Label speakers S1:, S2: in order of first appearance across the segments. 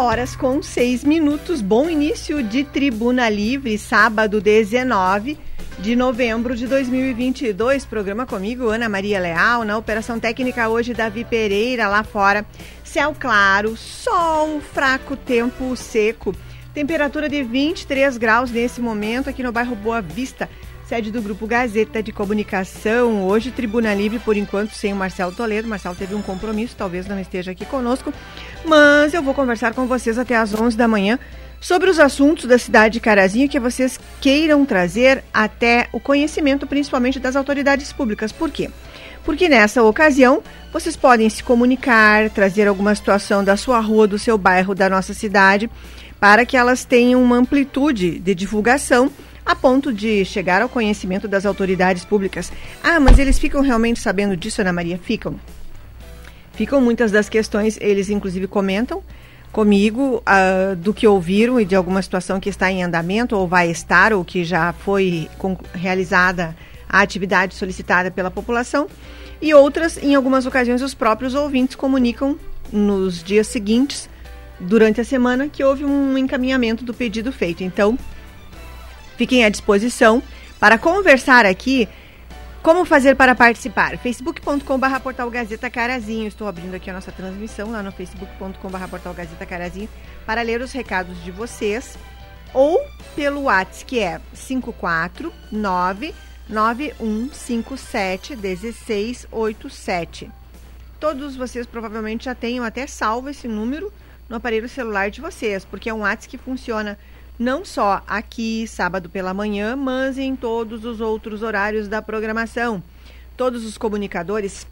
S1: 10 horas com 6 minutos. Bom início de Tribuna Livre, sábado 19 de novembro de 2022. Programa comigo, Ana Maria Leal. Na operação técnica hoje, Davi Pereira, lá fora. Céu claro, sol, fraco tempo seco. Temperatura de 23 graus nesse momento aqui no bairro Boa Vista sede do Grupo Gazeta de Comunicação. Hoje, Tribuna Livre, por enquanto, sem o Marcelo Toledo. Marcelo teve um compromisso, talvez não esteja aqui conosco, mas eu vou conversar com vocês até às 11 da manhã sobre os assuntos da cidade de Carazinho que vocês queiram trazer até o conhecimento, principalmente das autoridades públicas. Por quê? Porque nessa ocasião vocês podem se comunicar, trazer alguma situação da sua rua, do seu bairro, da nossa cidade, para que elas tenham uma amplitude de divulgação a ponto de chegar ao conhecimento das autoridades públicas. Ah, mas eles ficam realmente sabendo disso, Ana Maria? Ficam. Ficam muitas das questões, eles inclusive comentam comigo uh, do que ouviram e de alguma situação que está em andamento ou vai estar ou que já foi realizada a atividade solicitada pela população e outras, em algumas ocasiões, os próprios ouvintes comunicam nos dias seguintes, durante a semana, que houve um encaminhamento do pedido feito. Então, Fiquem à disposição para conversar aqui. Como fazer para participar? facebook.com.br portal Gazeta Carazinho. Estou abrindo aqui a nossa transmissão lá no facebook.com.br portal Gazeta Carazinho para ler os recados de vocês. Ou pelo WhatsApp, que é 549 9157 1687. Todos vocês provavelmente já tenham até salvo esse número no aparelho celular de vocês, porque é um WhatsApp que funciona não só aqui, sábado pela manhã, mas em todos os outros horários da programação. Todos os comunicadores,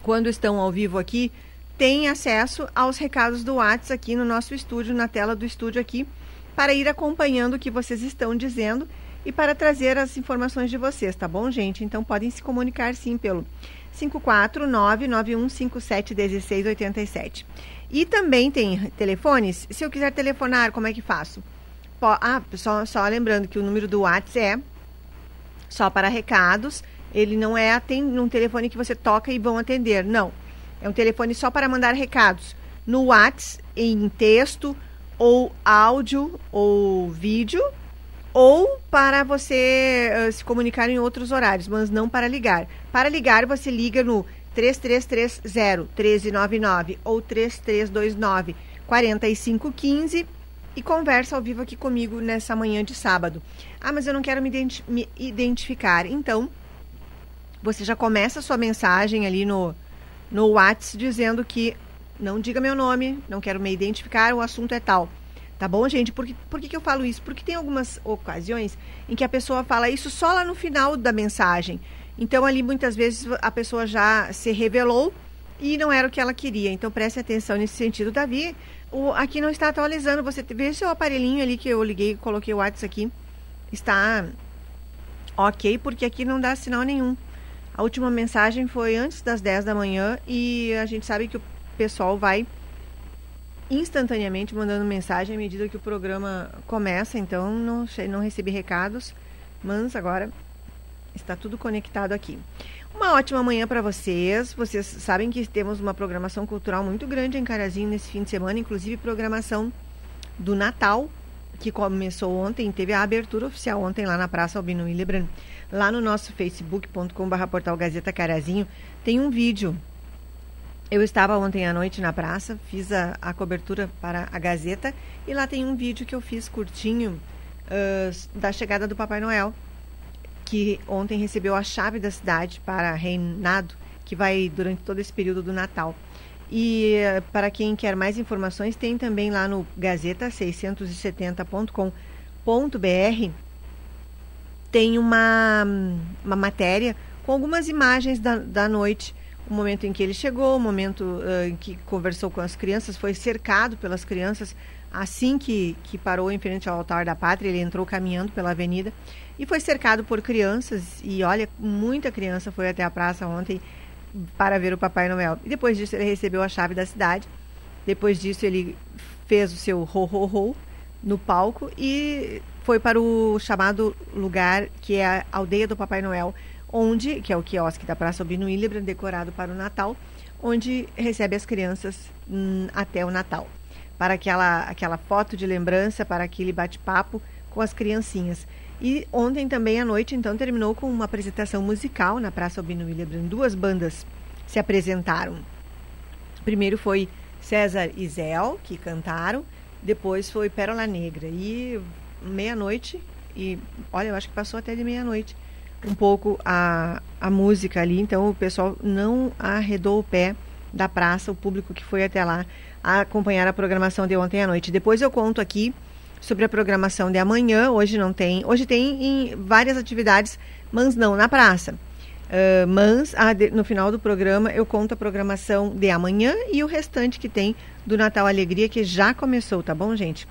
S1: quando estão ao vivo aqui, têm acesso aos recados do WhatsApp aqui no nosso estúdio, na tela do estúdio aqui, para ir acompanhando o que vocês estão dizendo e para trazer as informações de vocês, tá bom, gente? Então podem se comunicar sim pelo 549-9157-1687. E também tem telefones. Se eu quiser telefonar, como é que faço? Ah, só, só lembrando que o número do WhatsApp é só para recados. Ele não é um telefone que você toca e vão atender. Não. É um telefone só para mandar recados. No WhatsApp, em texto, ou áudio, ou vídeo, ou para você uh, se comunicar em outros horários, mas não para ligar. Para ligar, você liga no 3330 1399 ou 3329 4515 e conversa ao vivo aqui comigo nessa manhã de sábado. Ah, mas eu não quero me, identi me identificar. Então, você já começa a sua mensagem ali no, no WhatsApp dizendo que não diga meu nome, não quero me identificar, o assunto é tal. Tá bom, gente? Por, que, por que, que eu falo isso? Porque tem algumas ocasiões em que a pessoa fala isso só lá no final da mensagem. Então, ali muitas vezes a pessoa já se revelou e não era o que ela queria. Então, preste atenção nesse sentido. Davi, o, aqui não está atualizando. Você vê seu aparelhinho ali que eu liguei, coloquei o WhatsApp aqui. Está ok, porque aqui não dá sinal nenhum. A última mensagem foi antes das 10 da manhã e a gente sabe que o pessoal vai instantaneamente mandando mensagem à medida que o programa começa, então não, não recebi recados, mas agora está tudo conectado aqui. Uma ótima manhã para vocês. Vocês sabem que temos uma programação cultural muito grande em Carazinho nesse fim de semana, inclusive programação do Natal, que começou ontem, teve a abertura oficial ontem lá na Praça Albino Willebrand. Lá no nosso facebook.com.br portal Gazeta Carazinho tem um vídeo. Eu estava ontem à noite na praça, fiz a, a cobertura para a Gazeta e lá tem um vídeo que eu fiz curtinho uh, da chegada do Papai Noel que ontem recebeu a chave da cidade para reinado, que vai durante todo esse período do Natal. E eh, para quem quer mais informações, tem também lá no gazeta670.com.br tem uma, uma matéria com algumas imagens da, da noite, o momento em que ele chegou, o momento uh, em que conversou com as crianças, foi cercado pelas crianças. Assim que, que parou em frente ao altar da pátria, ele entrou caminhando pela avenida e foi cercado por crianças. E olha, muita criança foi até a praça ontem para ver o Papai Noel. E depois disso ele recebeu a chave da cidade. Depois disso ele fez o seu ho ho ho no palco e foi para o chamado lugar que é a aldeia do Papai Noel, onde, que é o quiosque da Praça Albino Hildebrand, decorado para o Natal, onde recebe as crianças hum, até o Natal. para aquela, aquela foto de lembrança, para aquele bate-papo com as criancinhas. E ontem também à noite, então, terminou com uma apresentação musical na Praça Albino Willebrand. Duas bandas se apresentaram. Primeiro foi César e Zéu, que cantaram. Depois foi Pérola Negra. E meia-noite, e olha, eu acho que passou até de meia-noite, um pouco a, a música ali. Então o pessoal não arredou o pé da praça, o público que foi até lá acompanhar a programação de ontem à noite. Depois eu conto aqui sobre a programação de amanhã. Hoje não tem. Hoje tem em várias atividades, mas não na praça. Uh, mas ah, no final do programa eu conto a programação de amanhã e o restante que tem do Natal Alegria, que já começou, tá bom, gente?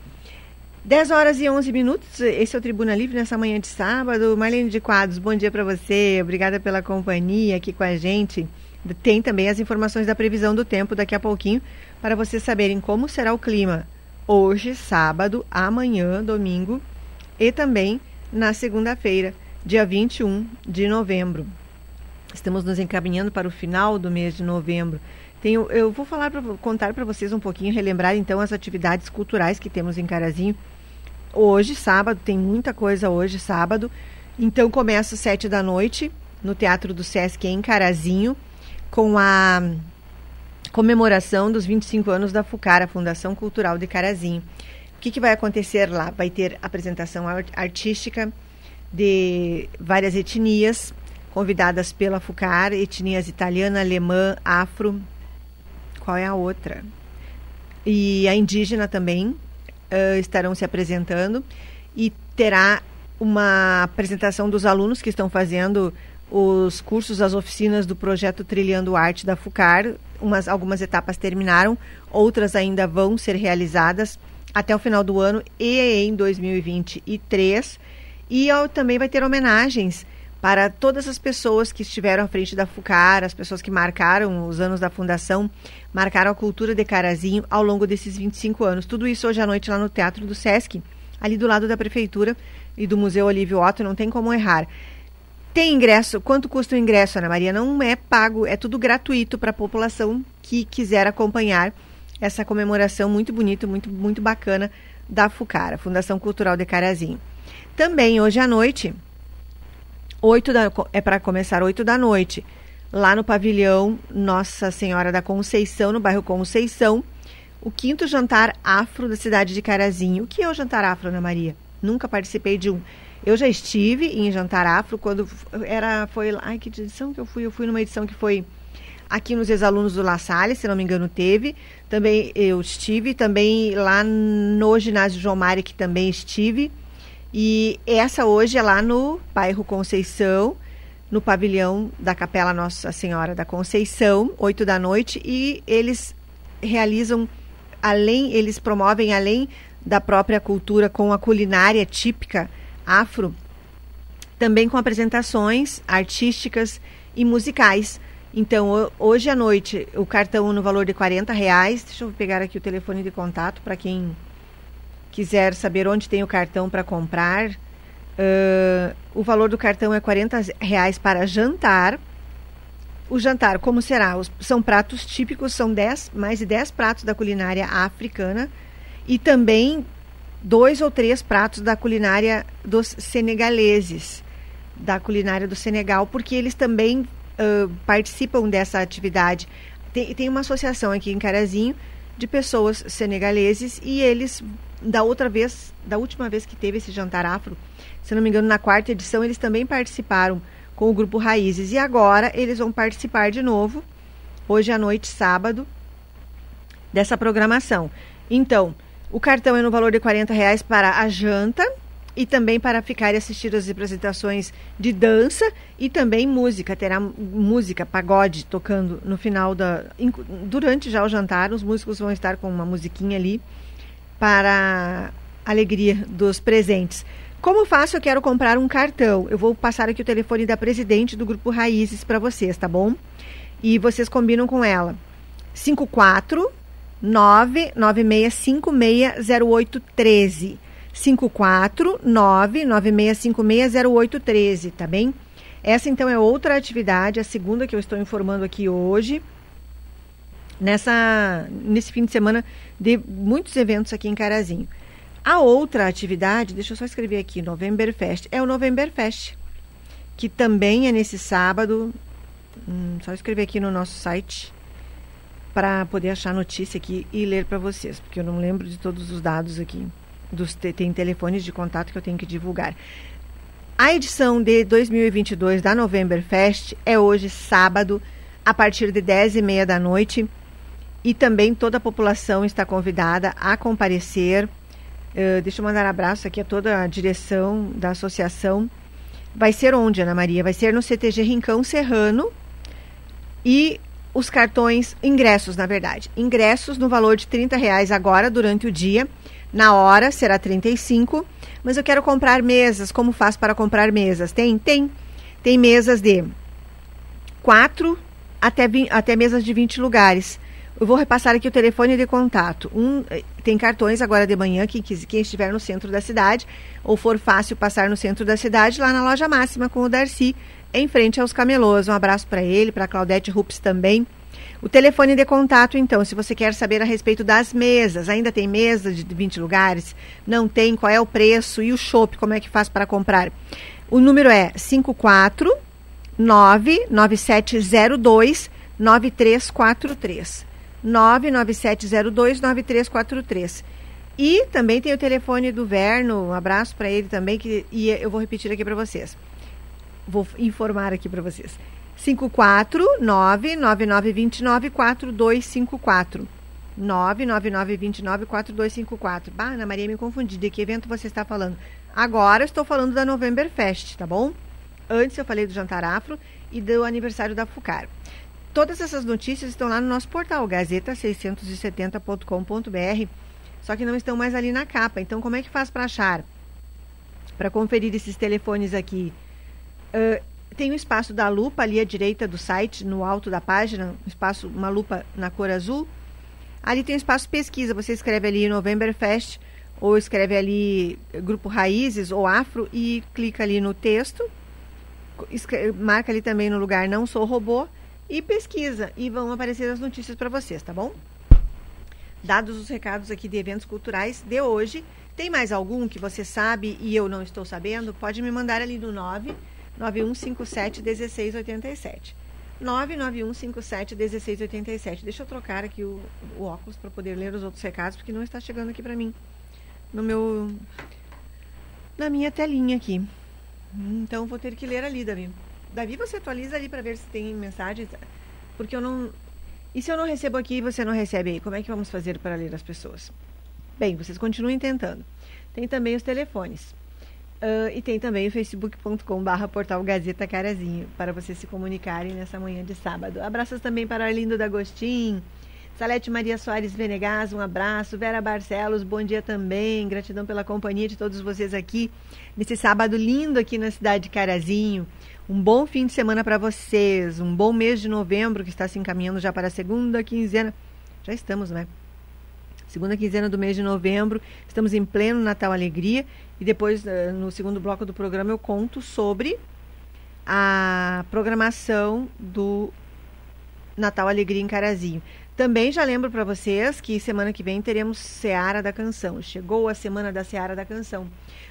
S1: 10 horas e 11 minutos, esse é o Tribuna Livre nessa manhã de sábado. Marlene de Quadros, bom dia para você, obrigada pela companhia aqui com a gente. Tem também as informações da previsão do tempo daqui a pouquinho, para vocês saberem como será o clima hoje, sábado, amanhã, domingo e também na segunda-feira, dia 21 de novembro. Estamos nos encaminhando para o final do mês de novembro. Tenho, eu vou falar pra, contar para vocês um pouquinho, relembrar então as atividades culturais que temos em Carazinho. Hoje, sábado, tem muita coisa hoje, sábado. Então começa às sete da noite no Teatro do Sesc em Carazinho com a comemoração dos 25 anos da FUCAR, a Fundação Cultural de Carazinho. O que, que vai acontecer lá? Vai ter apresentação artística de várias etnias, convidadas pela FUCAR, etnias italiana, alemã, afro. Qual é a outra? E a indígena também uh, estarão se apresentando. E terá uma apresentação dos alunos que estão fazendo os cursos, as oficinas do projeto Trilhando Arte da FUCAR. Umas, algumas etapas terminaram, outras ainda vão ser realizadas até o final do ano e em 2023. E ó, também vai ter homenagens para todas as pessoas que estiveram à frente da FUCAR, as pessoas que marcaram os anos da fundação, marcaram a cultura de Carazinho ao longo desses 25 anos. Tudo isso hoje à noite lá no Teatro do Sesc, ali do lado da Prefeitura e do Museu Olívio Otto, não tem como errar. Tem ingresso? Quanto custa o ingresso, Ana Maria? Não é pago, é tudo gratuito para a população que quiser acompanhar essa comemoração muito bonita, muito, muito bacana da FUCARA, Fundação Cultural de Carazinho. Também hoje à noite, 8 da, é para começar 8 da noite, lá no pavilhão Nossa Senhora da Conceição, no bairro Conceição, o quinto jantar afro da cidade de Carazinho. O que é o jantar afro, Ana Maria? Nunca participei de um. Eu já estive em Jantar Afro quando era foi ai que edição que eu fui? Eu fui numa edição que foi aqui nos ex-alunos do La Salle, se não me engano, teve. Também eu estive, também lá no ginásio João Mário, que também estive. E essa hoje é lá no bairro Conceição, no pavilhão da Capela Nossa Senhora da Conceição, 8 da noite, e eles realizam além, eles promovem além da própria cultura com a culinária típica afro, também com apresentações artísticas e musicais. Então, hoje à noite, o cartão no valor de 40 reais. Deixa eu pegar aqui o telefone de contato para quem quiser saber onde tem o cartão para comprar. Uh, o valor do cartão é 40 reais para jantar. O jantar, como será? Os, são pratos típicos, são 10, mais de 10 pratos da culinária africana. E também dois ou três pratos da culinária dos senegaleses, da culinária do Senegal, porque eles também uh, participam dessa atividade. Tem, tem uma associação aqui em Carazinho de pessoas senegaleses e eles, da outra vez, da última vez que teve esse jantar afro, se não me engano, na quarta edição, eles também participaram com o grupo Raízes. E agora eles vão participar de novo, hoje à noite, sábado, dessa programação. Então, o cartão é no valor de 40 reais para a janta e também para ficar e assistir as apresentações de dança e também música. Terá música, pagode tocando no final da. Durante já o jantar, os músicos vão estar com uma musiquinha ali para a alegria dos presentes. Como faço? Eu quero comprar um cartão. Eu vou passar aqui o telefone da presidente do Grupo Raízes para vocês, tá bom? E vocês combinam com ela. 54 996560813. 54 996560813, tá bem? Essa então é outra atividade, a segunda que eu estou informando aqui hoje. nessa nesse fim de semana de muitos eventos aqui em Carazinho. A outra atividade, deixa eu só escrever aqui, Novemberfest, é o Novemberfest, que também é nesse sábado. Hum, só escrever aqui no nosso site para poder achar notícia aqui e ler para vocês, porque eu não lembro de todos os dados aqui. Dos, tem telefones de contato que eu tenho que divulgar. A edição de 2022 da Novemberfest é hoje, sábado, a partir de 10 e meia da noite. E também toda a população está convidada a comparecer. Uh, deixa eu mandar um abraço aqui a toda a direção da associação. Vai ser onde, Ana Maria? Vai ser no CTG Rincão Serrano. E os cartões, ingressos, na verdade. Ingressos no valor de 30 reais agora, durante o dia. Na hora será 35. Mas eu quero comprar mesas. Como faz para comprar mesas? Tem? Tem. Tem mesas de 4 até, 20, até mesas de 20 lugares. Eu vou repassar aqui o telefone de contato. Um, eh, tem cartões agora de manhã, quem, quem estiver no centro da cidade, ou for fácil passar no centro da cidade, lá na loja máxima com o Darcy, em frente aos camelôs. Um abraço para ele, para Claudete Rups também. O telefone de contato, então, se você quer saber a respeito das mesas, ainda tem mesa de 20 lugares? Não tem? Qual é o preço? E o chopp, como é que faz para comprar? O número é 54 99702 9343. 997029343. E também tem o telefone do Verno, um abraço para ele também, que e eu vou repetir aqui para vocês. Vou informar aqui para vocês. 549-9929-4254. 99929-4254. Bah, Ana Maria, me confundi. De que evento você está falando? Agora estou falando da Novemberfest, tá bom? Antes eu falei do Jantar Afro e do aniversário da FUCAR. Todas essas notícias estão lá no nosso portal, gazeta670.com.br, só que não estão mais ali na capa. Então, como é que faz para achar? Para conferir esses telefones aqui. Uh, tem o espaço da lupa ali à direita do site, no alto da página, um espaço, uma lupa na cor azul. Ali tem o espaço pesquisa, você escreve ali Novemberfest ou escreve ali Grupo Raízes ou Afro e clica ali no texto. Marca ali também no lugar Não Sou Robô e pesquisa e vão aparecer as notícias para vocês, tá bom? Dados os recados aqui de eventos culturais de hoje, tem mais algum que você sabe e eu não estou sabendo? Pode me mandar ali no 99157 1687. 99157 1687. Deixa eu trocar aqui o, o óculos para poder ler os outros recados, porque não está chegando aqui para mim. No meu. Na minha telinha aqui. Então vou ter que ler ali, Davi. Davi, você atualiza ali para ver se tem mensagens, porque eu não. E se eu não recebo aqui e você não recebe aí? Como é que vamos fazer para ler as pessoas? Bem, vocês continuem tentando. Tem também os telefones. Uh, e tem também o facebook.com.br portal Gazeta Carazinho, para vocês se comunicarem nessa manhã de sábado. Abraços também para Arlindo D'Agostin, Salete Maria Soares Venegas, um abraço. Vera Barcelos, bom dia também. Gratidão pela companhia de todos vocês aqui nesse sábado lindo aqui na cidade de Carazinho. Um bom fim de semana para vocês, um bom mês de novembro que está se encaminhando já para a segunda quinzena. Já estamos, né? Segunda quinzena do mês de novembro, estamos em pleno Natal Alegria e depois eh, no segundo bloco do programa eu conto sobre a programação do Natal Alegria em Carazinho. Também já lembro para vocês que semana que vem teremos Seara da Canção. Chegou a semana da Seara da Canção.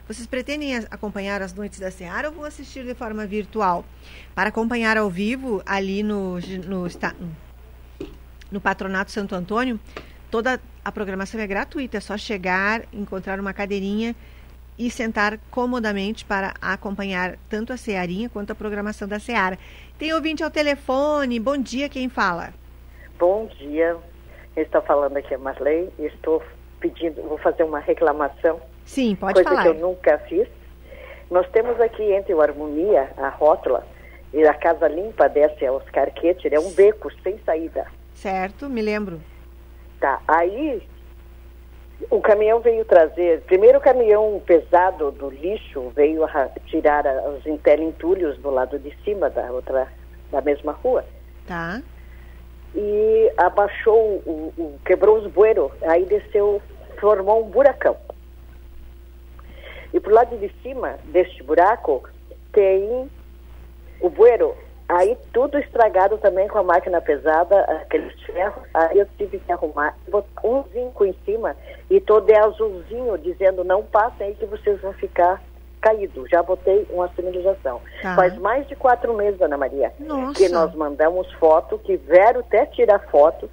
S1: Vocês pretendem acompanhar as noites da Seara ou vão assistir de forma virtual? Para acompanhar ao vivo, ali no, no, no Patronato Santo Antônio, toda a programação é gratuita. É só chegar, encontrar uma cadeirinha e sentar comodamente para acompanhar tanto a Searinha quanto a programação da Seara. Tem ouvinte ao telefone. Bom dia, quem fala?
S2: Bom dia, estou falando aqui a Marley, estou pedindo, vou fazer uma reclamação.
S1: Sim, pode
S2: coisa
S1: falar.
S2: Coisa que eu nunca fiz. Nós temos aqui entre o Harmonia, a rótula, e a Casa Limpa desce aos Carquetes, é um beco sem saída.
S1: Certo, me lembro.
S2: Tá, aí o caminhão veio trazer, primeiro o caminhão pesado do lixo veio tirar os interentulhos do lado de cima da outra, da mesma rua.
S1: Tá
S2: e abaixou, o, o, quebrou os bueiros, aí desceu, formou um buracão. E pro lado de cima deste buraco tem o bueiro Aí tudo estragado também com a máquina pesada, aqueles ferros. Aí eu tive que arrumar, botar um zinco em cima e todo é azulzinho, dizendo não passem aí que vocês vão ficar caídos. Já botei uma sinalização.
S1: Tá.
S2: Faz mais de quatro meses, Ana Maria,
S1: Nossa.
S2: que nós mandamos foto, que vieram até tirar foto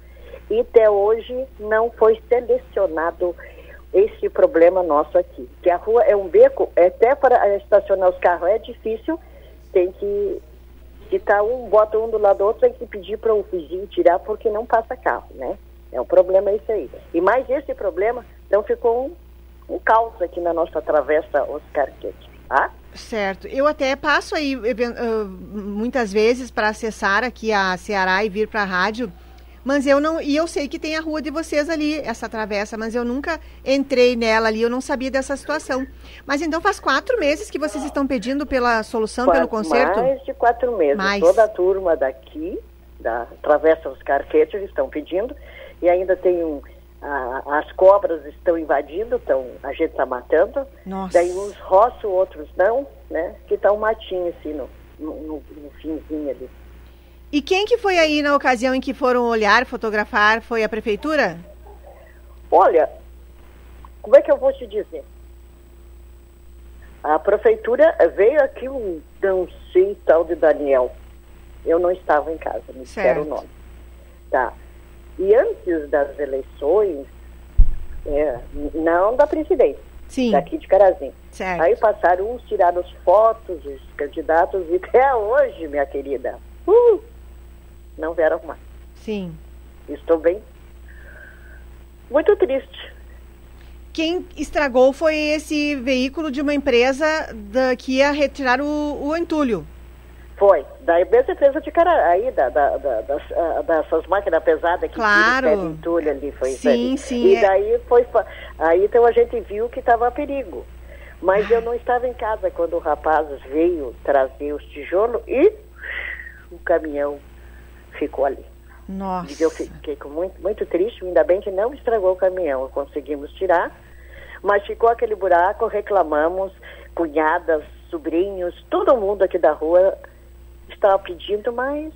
S2: e até hoje não foi selecionado esse problema nosso aqui. Que a rua é um beco, até para estacionar os carros é difícil, tem que se tá um, bota um do lado do outro, tem que pedir para o vizinho tirar porque não passa carro, né? É um problema isso aí. E mais esse problema, então ficou um, um caos aqui na nossa travessa Oscar Quete, tá?
S1: Certo. Eu até passo aí even- ah, muitas vezes para acessar aqui a Ceará e vir para a rádio, mas eu não. E eu sei que tem a rua de vocês ali, essa travessa, mas eu nunca entrei nela ali, eu não sabia dessa situação. Mas então faz quatro meses que vocês estão pedindo pela solução, pelo
S2: Faz
S1: conserto?
S2: Mais de quatro meses.
S1: Mais.
S2: Toda a turma daqui, da Travessa Oscar Quete, estão pedindo. E ainda tem um. a- as cobras estão invadindo, então a gente está matando.
S1: Nossa.
S2: Daí uns roçam, outros não, né? Que tá um matinho assim no, no, no- no finzinho ali.
S1: E quem que foi aí na ocasião em que foram olhar, fotografar? Foi a prefeitura?
S2: Olha, como é que eu vou te dizer? A prefeitura veio aqui um não sei tal de Daniel. Eu não estava em casa, me disseram o nome. Tá. E antes das eleições, é, não da presidência,
S1: Sim,
S2: daqui de Carazinho.
S1: certo.
S2: Aí passaram uns, tiraram as fotos, os candidatos, e até hoje, minha querida, uh, não vieram mais.
S1: Sim.
S2: Estou bem muito triste.
S1: Quem estragou foi esse veículo de uma empresa da- que ia retirar o, o entulho.
S2: Foi, da mesma empresa de cara aí, da, da, da- das, ah, dessas máquinas pesadas que
S1: Claro.
S2: pedra, entulho ali, foi isso
S1: Sim,
S2: aí.
S1: sim,
S2: E
S1: é.
S2: daí foi, aí então a gente viu que estava a perigo. Mas eu não estava em casa quando o rapaz veio trazer os tijolos e o caminhão ficou ali.
S1: Nossa.
S2: E eu fiquei com muito, muito triste, ainda bem que não estragou o caminhão, conseguimos tirar, mas ficou aquele buraco, reclamamos, cunhadas, sobrinhos, todo mundo aqui da rua estava pedindo, mas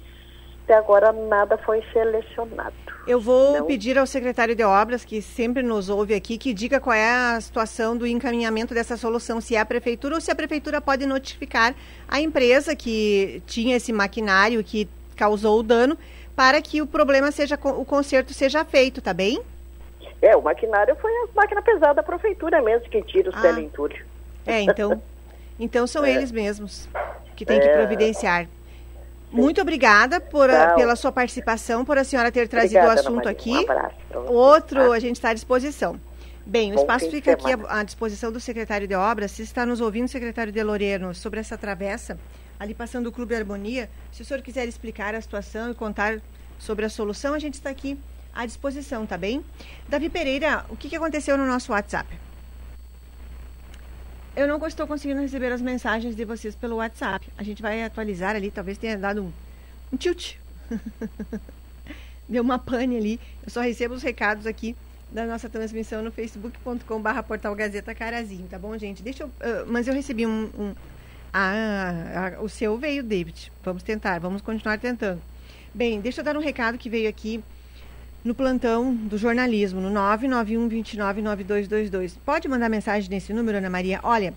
S2: até agora nada foi selecionado.
S1: Eu vou
S2: Não.
S1: pedir ao secretário de obras, que sempre nos ouve aqui, que diga qual é a situação do encaminhamento dessa solução, se é a prefeitura ou se a prefeitura pode notificar a empresa que tinha esse maquinário que causou o dano, para que o problema seja, o conserto seja feito, tá bem?
S2: É, o maquinário foi a máquina pesada da prefeitura mesmo que tira os
S1: Ah.
S2: teleentulhos.
S1: É, então, então são
S2: É.
S1: eles mesmos que têm que
S2: É.
S1: providenciar. Muito obrigada por a- pela sua participação, por a senhora ter trazido
S2: Obrigada,
S1: o assunto aqui.
S2: Um abraço
S1: Outro,
S2: tá?
S1: a gente está à disposição. Bem, o
S2: Bom
S1: espaço
S2: fim de
S1: fica aqui à, à disposição do secretário de obras. Se está nos ouvindo, secretário de Loreno, sobre essa travessa, ali passando o Clube Harmonia, se o senhor quiser explicar a situação e contar sobre a solução, a gente está aqui à disposição, tá bem? Davi Pereira, o que, que aconteceu no nosso WhatsApp? Eu não estou conseguindo receber as mensagens de vocês pelo WhatsApp. A gente vai atualizar ali, talvez tenha dado um, um tilt. Deu uma pane ali. Eu só recebo os recados aqui da nossa transmissão no facebook.com.br portal Gazeta Carazinho, tá bom, gente? Deixa eu. ah, mas eu recebi um. um- ah, o seu veio, David. Vamos tentar, vamos continuar tentando. Bem, deixa eu dar um recado que veio aqui no plantão do jornalismo, no 991 29 9222. Pode mandar mensagem nesse número, Ana Maria? Olha,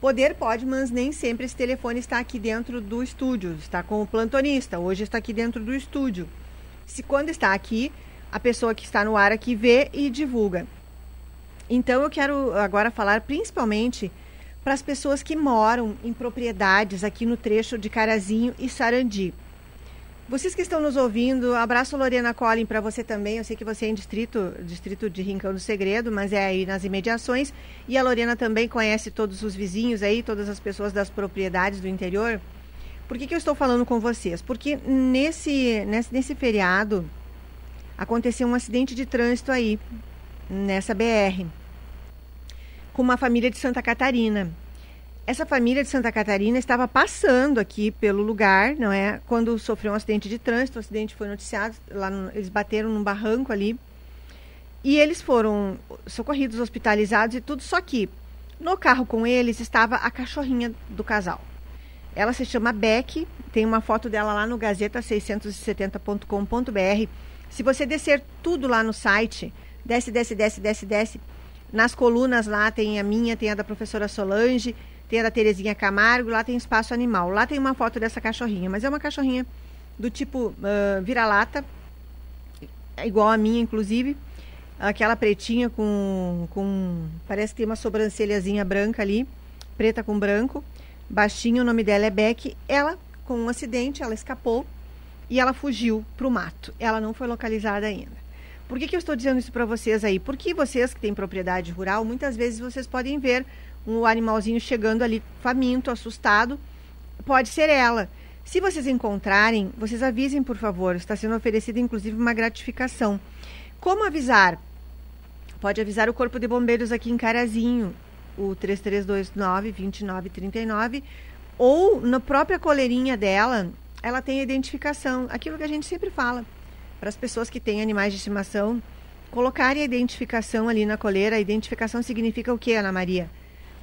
S1: poder pode, mas nem sempre esse telefone está aqui dentro do estúdio. Está com o plantonista. Hoje está aqui dentro do estúdio. Se quando está aqui, a pessoa que está no ar aqui vê e divulga. Então eu quero agora falar principalmente para as pessoas que moram em propriedades aqui no trecho de Carazinho e Sarandi. Vocês que estão nos ouvindo, abraço Lorena Collin para você também. Eu sei que você é em distrito, distrito de Rincão do Segredo, mas é aí nas imediações. E a Lorena também conhece todos os vizinhos aí, todas as pessoas das propriedades do interior. Por que, que eu estou falando com vocês? Porque nesse, nesse, nesse feriado aconteceu um acidente de trânsito aí, nessa BR, com uma família de Santa Catarina. Essa família de Santa Catarina estava passando aqui pelo lugar, não é? Quando sofreu um acidente de trânsito, o acidente foi noticiado, lá no- eles bateram num barranco ali. E eles foram socorridos, hospitalizados e tudo, só que no carro com eles estava a cachorrinha do casal. Ela se chama Beck, tem uma foto dela lá no gazeta670.com.br. Se você descer tudo lá no site, desce, desce, desce, desce, desce. Nas colunas lá tem a minha, tem a da professora Solange, tem a da Terezinha Camargo, lá tem espaço animal. Lá tem uma foto dessa cachorrinha, mas é uma cachorrinha do tipo uh, vira-lata, igual a minha, inclusive. Aquela pretinha com, com. Parece que tem uma sobrancelhazinha branca ali, preta com branco. Baixinho, o nome dela é Beck. Ela, com um acidente, ela escapou e ela fugiu para o mato. Ela não foi localizada ainda. Por que, que eu estou dizendo isso para vocês aí? Porque vocês que têm propriedade rural, muitas vezes vocês podem ver um animalzinho chegando ali faminto, assustado. Pode ser ela. Se vocês encontrarem, vocês avisem, por favor. Está sendo oferecida, inclusive, uma gratificação. Como avisar? Pode avisar o Corpo de Bombeiros aqui em Carazinho, o 3329-2939, ou na própria coleirinha dela, ela tem a identificação. Aquilo que a gente sempre fala para as pessoas que têm animais de estimação, colocarem a identificação ali na coleira. A identificação significa o que, Ana Maria?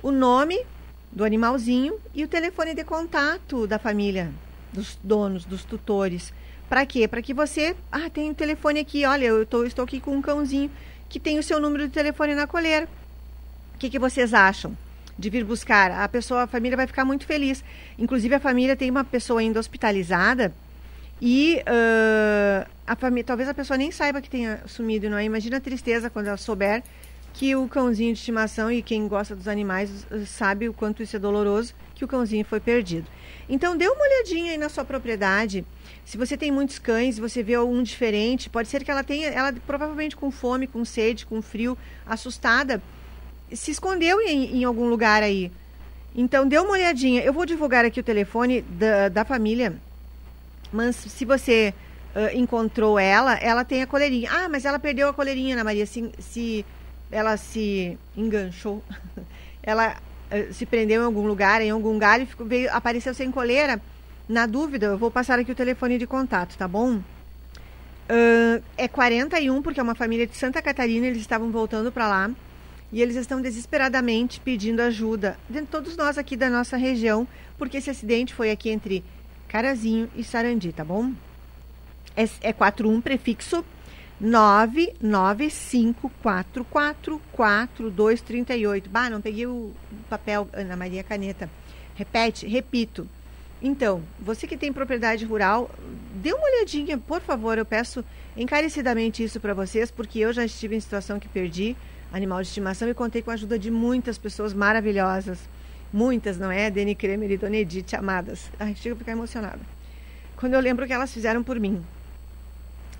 S1: O nome do animalzinho e o telefone de contato da família, dos donos, dos tutores. Para quê? Para que você. Ah, tem um telefone aqui, olha, eu tô, estou aqui com um cãozinho que tem o seu número de telefone na coleira. O que, que vocês acham? de vir buscar, a pessoa, a família vai ficar muito feliz. Inclusive a família tem uma pessoa ainda hospitalizada e uh, a família, talvez a pessoa nem saiba que tenha sumido, não é? Imagina a tristeza quando ela souber que o cãozinho de estimação e quem gosta dos animais sabe o quanto isso é doloroso, que o cãozinho foi perdido. Então dê uma olhadinha aí na sua propriedade. Se você tem muitos cães, você vê um diferente, pode ser que ela tenha, ela provavelmente com fome, com sede, com frio, assustada, se escondeu em, em algum lugar aí. Então dê uma olhadinha. Eu vou divulgar aqui o telefone da, da família mas se você uh, encontrou ela, ela tem a coleirinha. Ah, mas ela perdeu a coleirinha, Ana Maria. Se, se ela se enganchou, ela uh, se prendeu em algum lugar, em algum galho, ficou, veio, apareceu sem coleira. Na dúvida, eu vou passar aqui o telefone de contato, tá bom? Uh, é 41, porque é uma família de Santa Catarina, eles estavam voltando para lá. E eles estão desesperadamente pedindo ajuda, de todos nós aqui da nossa região, porque esse acidente foi aqui entre Carazinho e Sarandi, tá bom? É, é 41 prefixo 995444238. Bah, não peguei o papel, Ana Maria Caneta. Repete, repito. Então, você que tem propriedade rural, dê uma olhadinha, por favor. Eu peço encarecidamente isso para vocês, porque eu já estive em situação que perdi animal de estimação e contei com a ajuda de muitas pessoas maravilhosas. Muitas, não é? Dani Kremer e Dona Edith, amadas. Ai, chega a ficar emocionada. Quando eu lembro que elas fizeram por mim.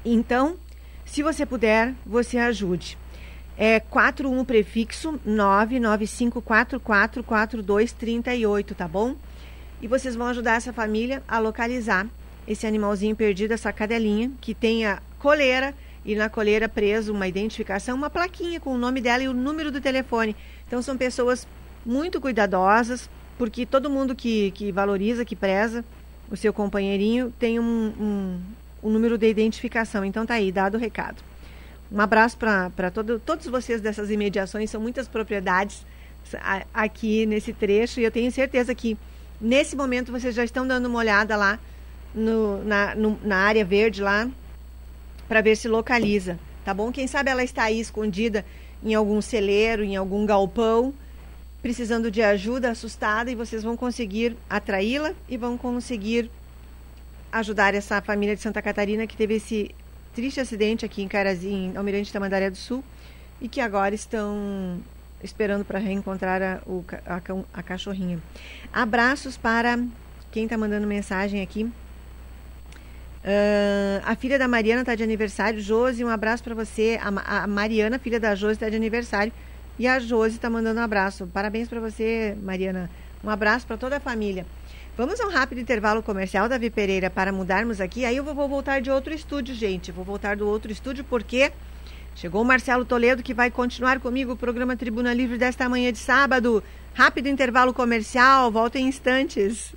S1: Então, se você puder, você ajude. É 41 prefixo 995444238, tá bom? E vocês vão ajudar essa família a localizar esse animalzinho perdido, essa cadelinha, que tem a coleira e na coleira preso uma identificação, uma plaquinha com o nome dela e o número do telefone. Então são pessoas muito cuidadosas, porque todo mundo que, que valoriza, que preza o seu companheirinho tem um, um, um número de identificação. Então tá aí, dado o recado. Um abraço para todo, todos vocês dessas imediações, são muitas propriedades aqui nesse trecho e eu tenho certeza que nesse momento vocês já estão dando uma olhada lá no, na, no, na área verde lá para ver se localiza, tá bom? Quem sabe ela está aí escondida em algum celeiro, em algum galpão precisando de ajuda, assustada, e vocês vão conseguir atraí-la e vão conseguir ajudar essa família de Santa Catarina que teve esse triste acidente aqui em Carazinho, em Almirante Tamandaré do Sul, e que agora estão esperando para reencontrar a, o, a, a, cachorrinha. Abraços para quem está mandando mensagem aqui. Uh, a filha da Mariana está de aniversário. Josi, um abraço para você. A, a Mariana, filha da Josi, está de aniversário. E a Josi está mandando um abraço. Parabéns para você, Mariana. Um abraço para toda a família. Vamos a um rápido intervalo comercial, Davi Pereira, para mudarmos aqui. Aí eu vou, voltar de outro estúdio, gente. Vou voltar do outro estúdio porque chegou o Marcelo Toledo que vai continuar comigo o programa Tribuna Livre desta manhã de sábado. Rápido intervalo comercial, volta em instantes.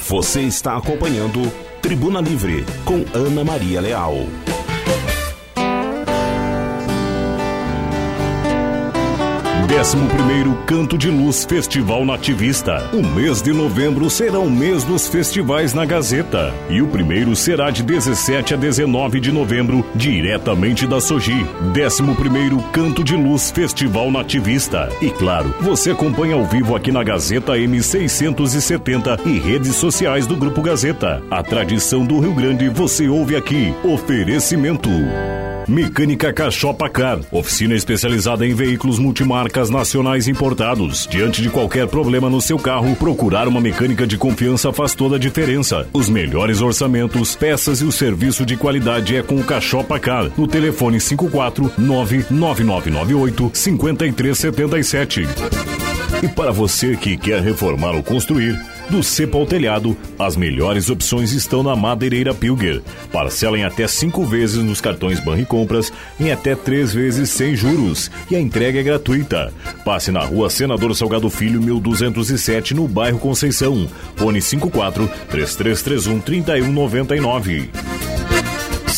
S3: Você está acompanhando Tribuna Livre com Ana Maria Leal. 11 Canto de Luz Festival Nativista. O mês de novembro será o mês dos festivais na Gazeta. E o primeiro será de 17 a 19 de novembro, diretamente da Soji. 11 Canto de Luz Festival Nativista. E claro, você acompanha ao vivo aqui na Gazeta M670 e redes sociais do Grupo Gazeta. A tradição do Rio Grande você ouve aqui. Oferecimento. Mecânica Cachopa Car, oficina especializada em veículos multimarcas nacionais importados. Diante de qualquer problema no seu carro, procurar uma mecânica de confiança faz toda a diferença. Os melhores orçamentos, peças e o serviço de qualidade é com o Cachopa Car, no telefone 54 99998 5377. E para você que quer reformar ou construir, do cepo ao telhado, as melhores opções estão na Madeireira Pilger. Parcela em até cinco vezes nos cartões Banri Compras, em até três vezes sem juros. E a entrega é gratuita. Passe na rua Senador Salgado Filho, 1207, no bairro Conceição. Fone 54 3331 3199.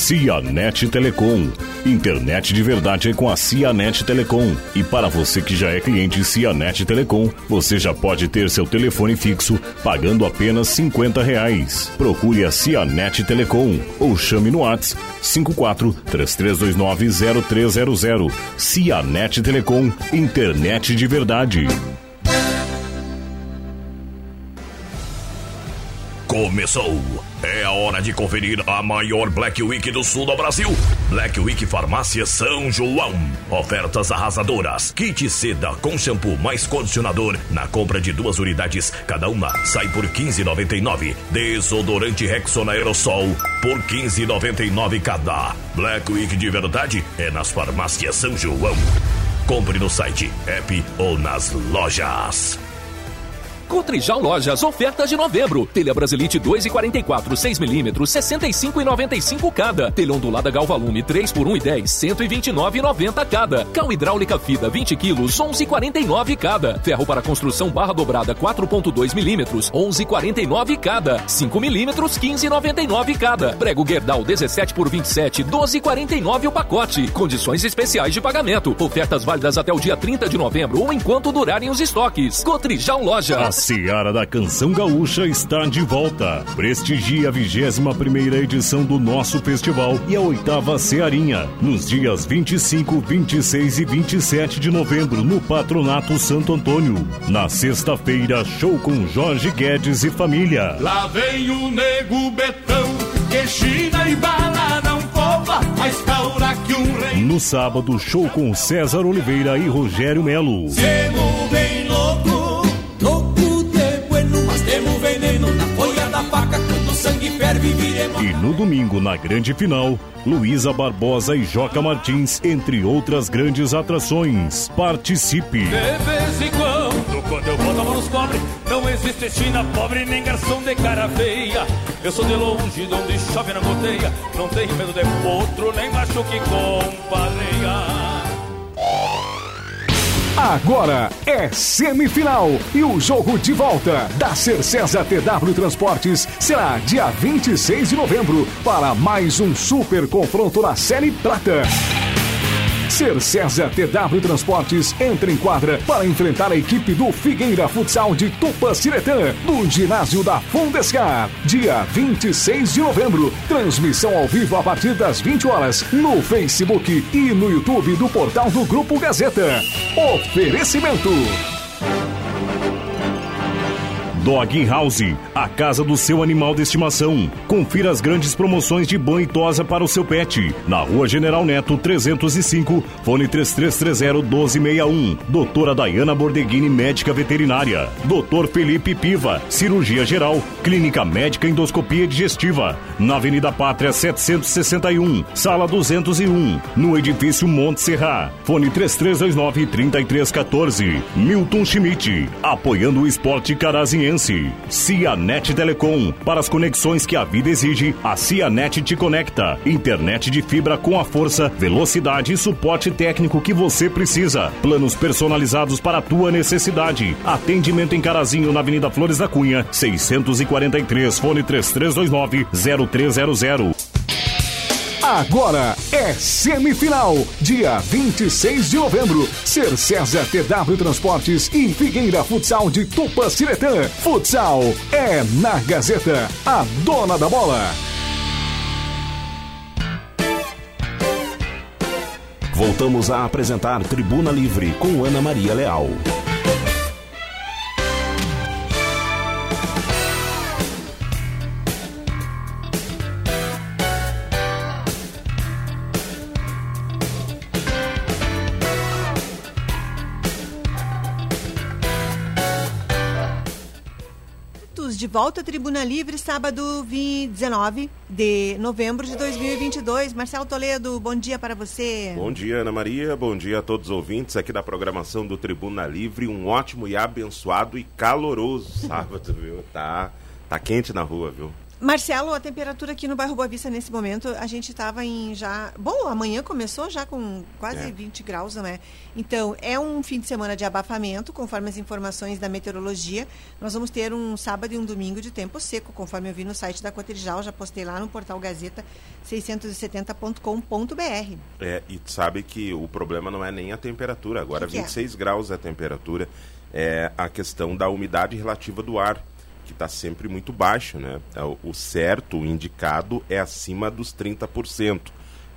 S3: Cianet Telecom. Internet de verdade é com a Cianet Telecom. E para você que já é cliente Cianet Telecom, você já pode ter seu telefone fixo pagando apenas 50 reais. Procure a Cianet Telecom ou chame no WhatsApp 54 3329 0300. Cianet Telecom, internet de verdade.
S4: Começou! É a hora de conferir a maior Black Week do sul do Brasil. Black Week Farmácia São João. Ofertas arrasadoras. Kit seda com shampoo mais condicionador na compra de duas unidades, cada uma sai por 15,99. Desodorante Rexona Aerosol por 15,99 cada. Black Week de verdade é nas farmácias São João. Compre no site, app ou nas lojas.
S5: Cotrijal Lojas, ofertas de novembro. Telha Brasilite 2,44, 6mm, 65,95 cada. Telha ondulada Galvalume 3 por 1,10, 129,90 cada. Cal hidráulica Fida 20 kg, 11,49 cada. Ferro para construção barra dobrada 4,2mm, 11,49 cada. 5mm, 15,99 cada. Prego Gerdau 17 por 27, 12,49 o pacote. Condições especiais de pagamento. Ofertas válidas até o dia 30 de novembro ou enquanto durarem os estoques. Cotrijal Lojas.
S3: Seara da Canção Gaúcha está de volta. Prestigie a 21 primeira edição do nosso festival e a oitava Cearinha, nos dias 25, 26 e 27 de novembro, no Patronato Santo Antônio. Na sexta-feira, show com Jorge Guedes e família.
S6: Lá vem o nego Betão, que China e bala não poupa, mais caura que um rei.
S3: No sábado, show com César Oliveira e Rogério Melo.
S6: Semo bem
S3: E no domingo, na grande final, Luísa Barbosa e Joca Martins, entre outras grandes atrações. Participe!
S6: De vez em quando, quando eu boto a mão nos cobre, não existe China pobre nem garçom de cara feia. Eu sou de longe, de onde chove na goteia, não tenho medo de potro, nem macho que compadreia.
S7: Agora é semifinal e o jogo de volta da Cercesa TW Transportes será dia 26 de novembro para mais um super confronto na Série Prata. Cercesa TW Transportes entra em quadra para enfrentar a equipe do Figueira Futsal de Tupaciretã, do ginásio da Fundescar. Dia 26 de novembro. Transmissão ao vivo a partir das 20 horas no Facebook e no YouTube do portal do Grupo Gazeta. Oferecimento.
S3: Dog House, a casa do seu animal de estimação. Confira as grandes promoções de banho e tosa para o seu pet. Na Rua General Neto 305, fone 3330-1261. Doutora Dayana Bordeghini, médica veterinária. Doutor Felipe Piva, cirurgia geral. Clínica médica endoscopia digestiva. Na Avenida Pátria 761, sala 201. No edifício Monte Serra. Fone 3329-3314. Milton Schmidt, apoiando o esporte carazinhense. Cianet Telecom. Para as conexões que a vida exige, a Cianet te conecta. Internet de fibra com a força, velocidade e suporte técnico que você precisa. Planos personalizados para a tua necessidade. Atendimento em Carazinho, na Avenida Flores da Cunha, 643, fone 3329 0300.
S7: Agora é semifinal, dia 26 de novembro. Ser César TW Transportes e Figueira Futsal de Tupaciretã. Futsal é na Gazeta, a dona da bola.
S3: Voltamos a apresentar Tribuna Livre com Ana Maria Leal.
S1: Volta à Tribuna Livre, sábado 19 de novembro de 2022. Marcelo Toledo, bom dia para você.
S8: Bom dia, Ana Maria. Bom dia a todos os ouvintes aqui da programação do Tribuna Livre. Um ótimo e abençoado e caloroso sábado, viu? Tá, tá quente na rua, viu?
S1: Marcelo, a temperatura aqui no bairro Boa Vista nesse momento, a gente estava em já. Bom, amanhã começou já com quase é. 20 graus, não é? Então, é um fim de semana de abafamento, conforme as informações da meteorologia. Nós vamos ter um sábado e um domingo de tempo seco, conforme eu vi no site da Cotrijal, já postei lá no portal Gazeta 670.com.br.
S8: É, e sabe que o problema não é nem a temperatura, agora que 26 é? graus é a temperatura, é a questão da umidade relativa do ar que está sempre muito baixo, né? É, o certo, o indicado, é acima dos 30%.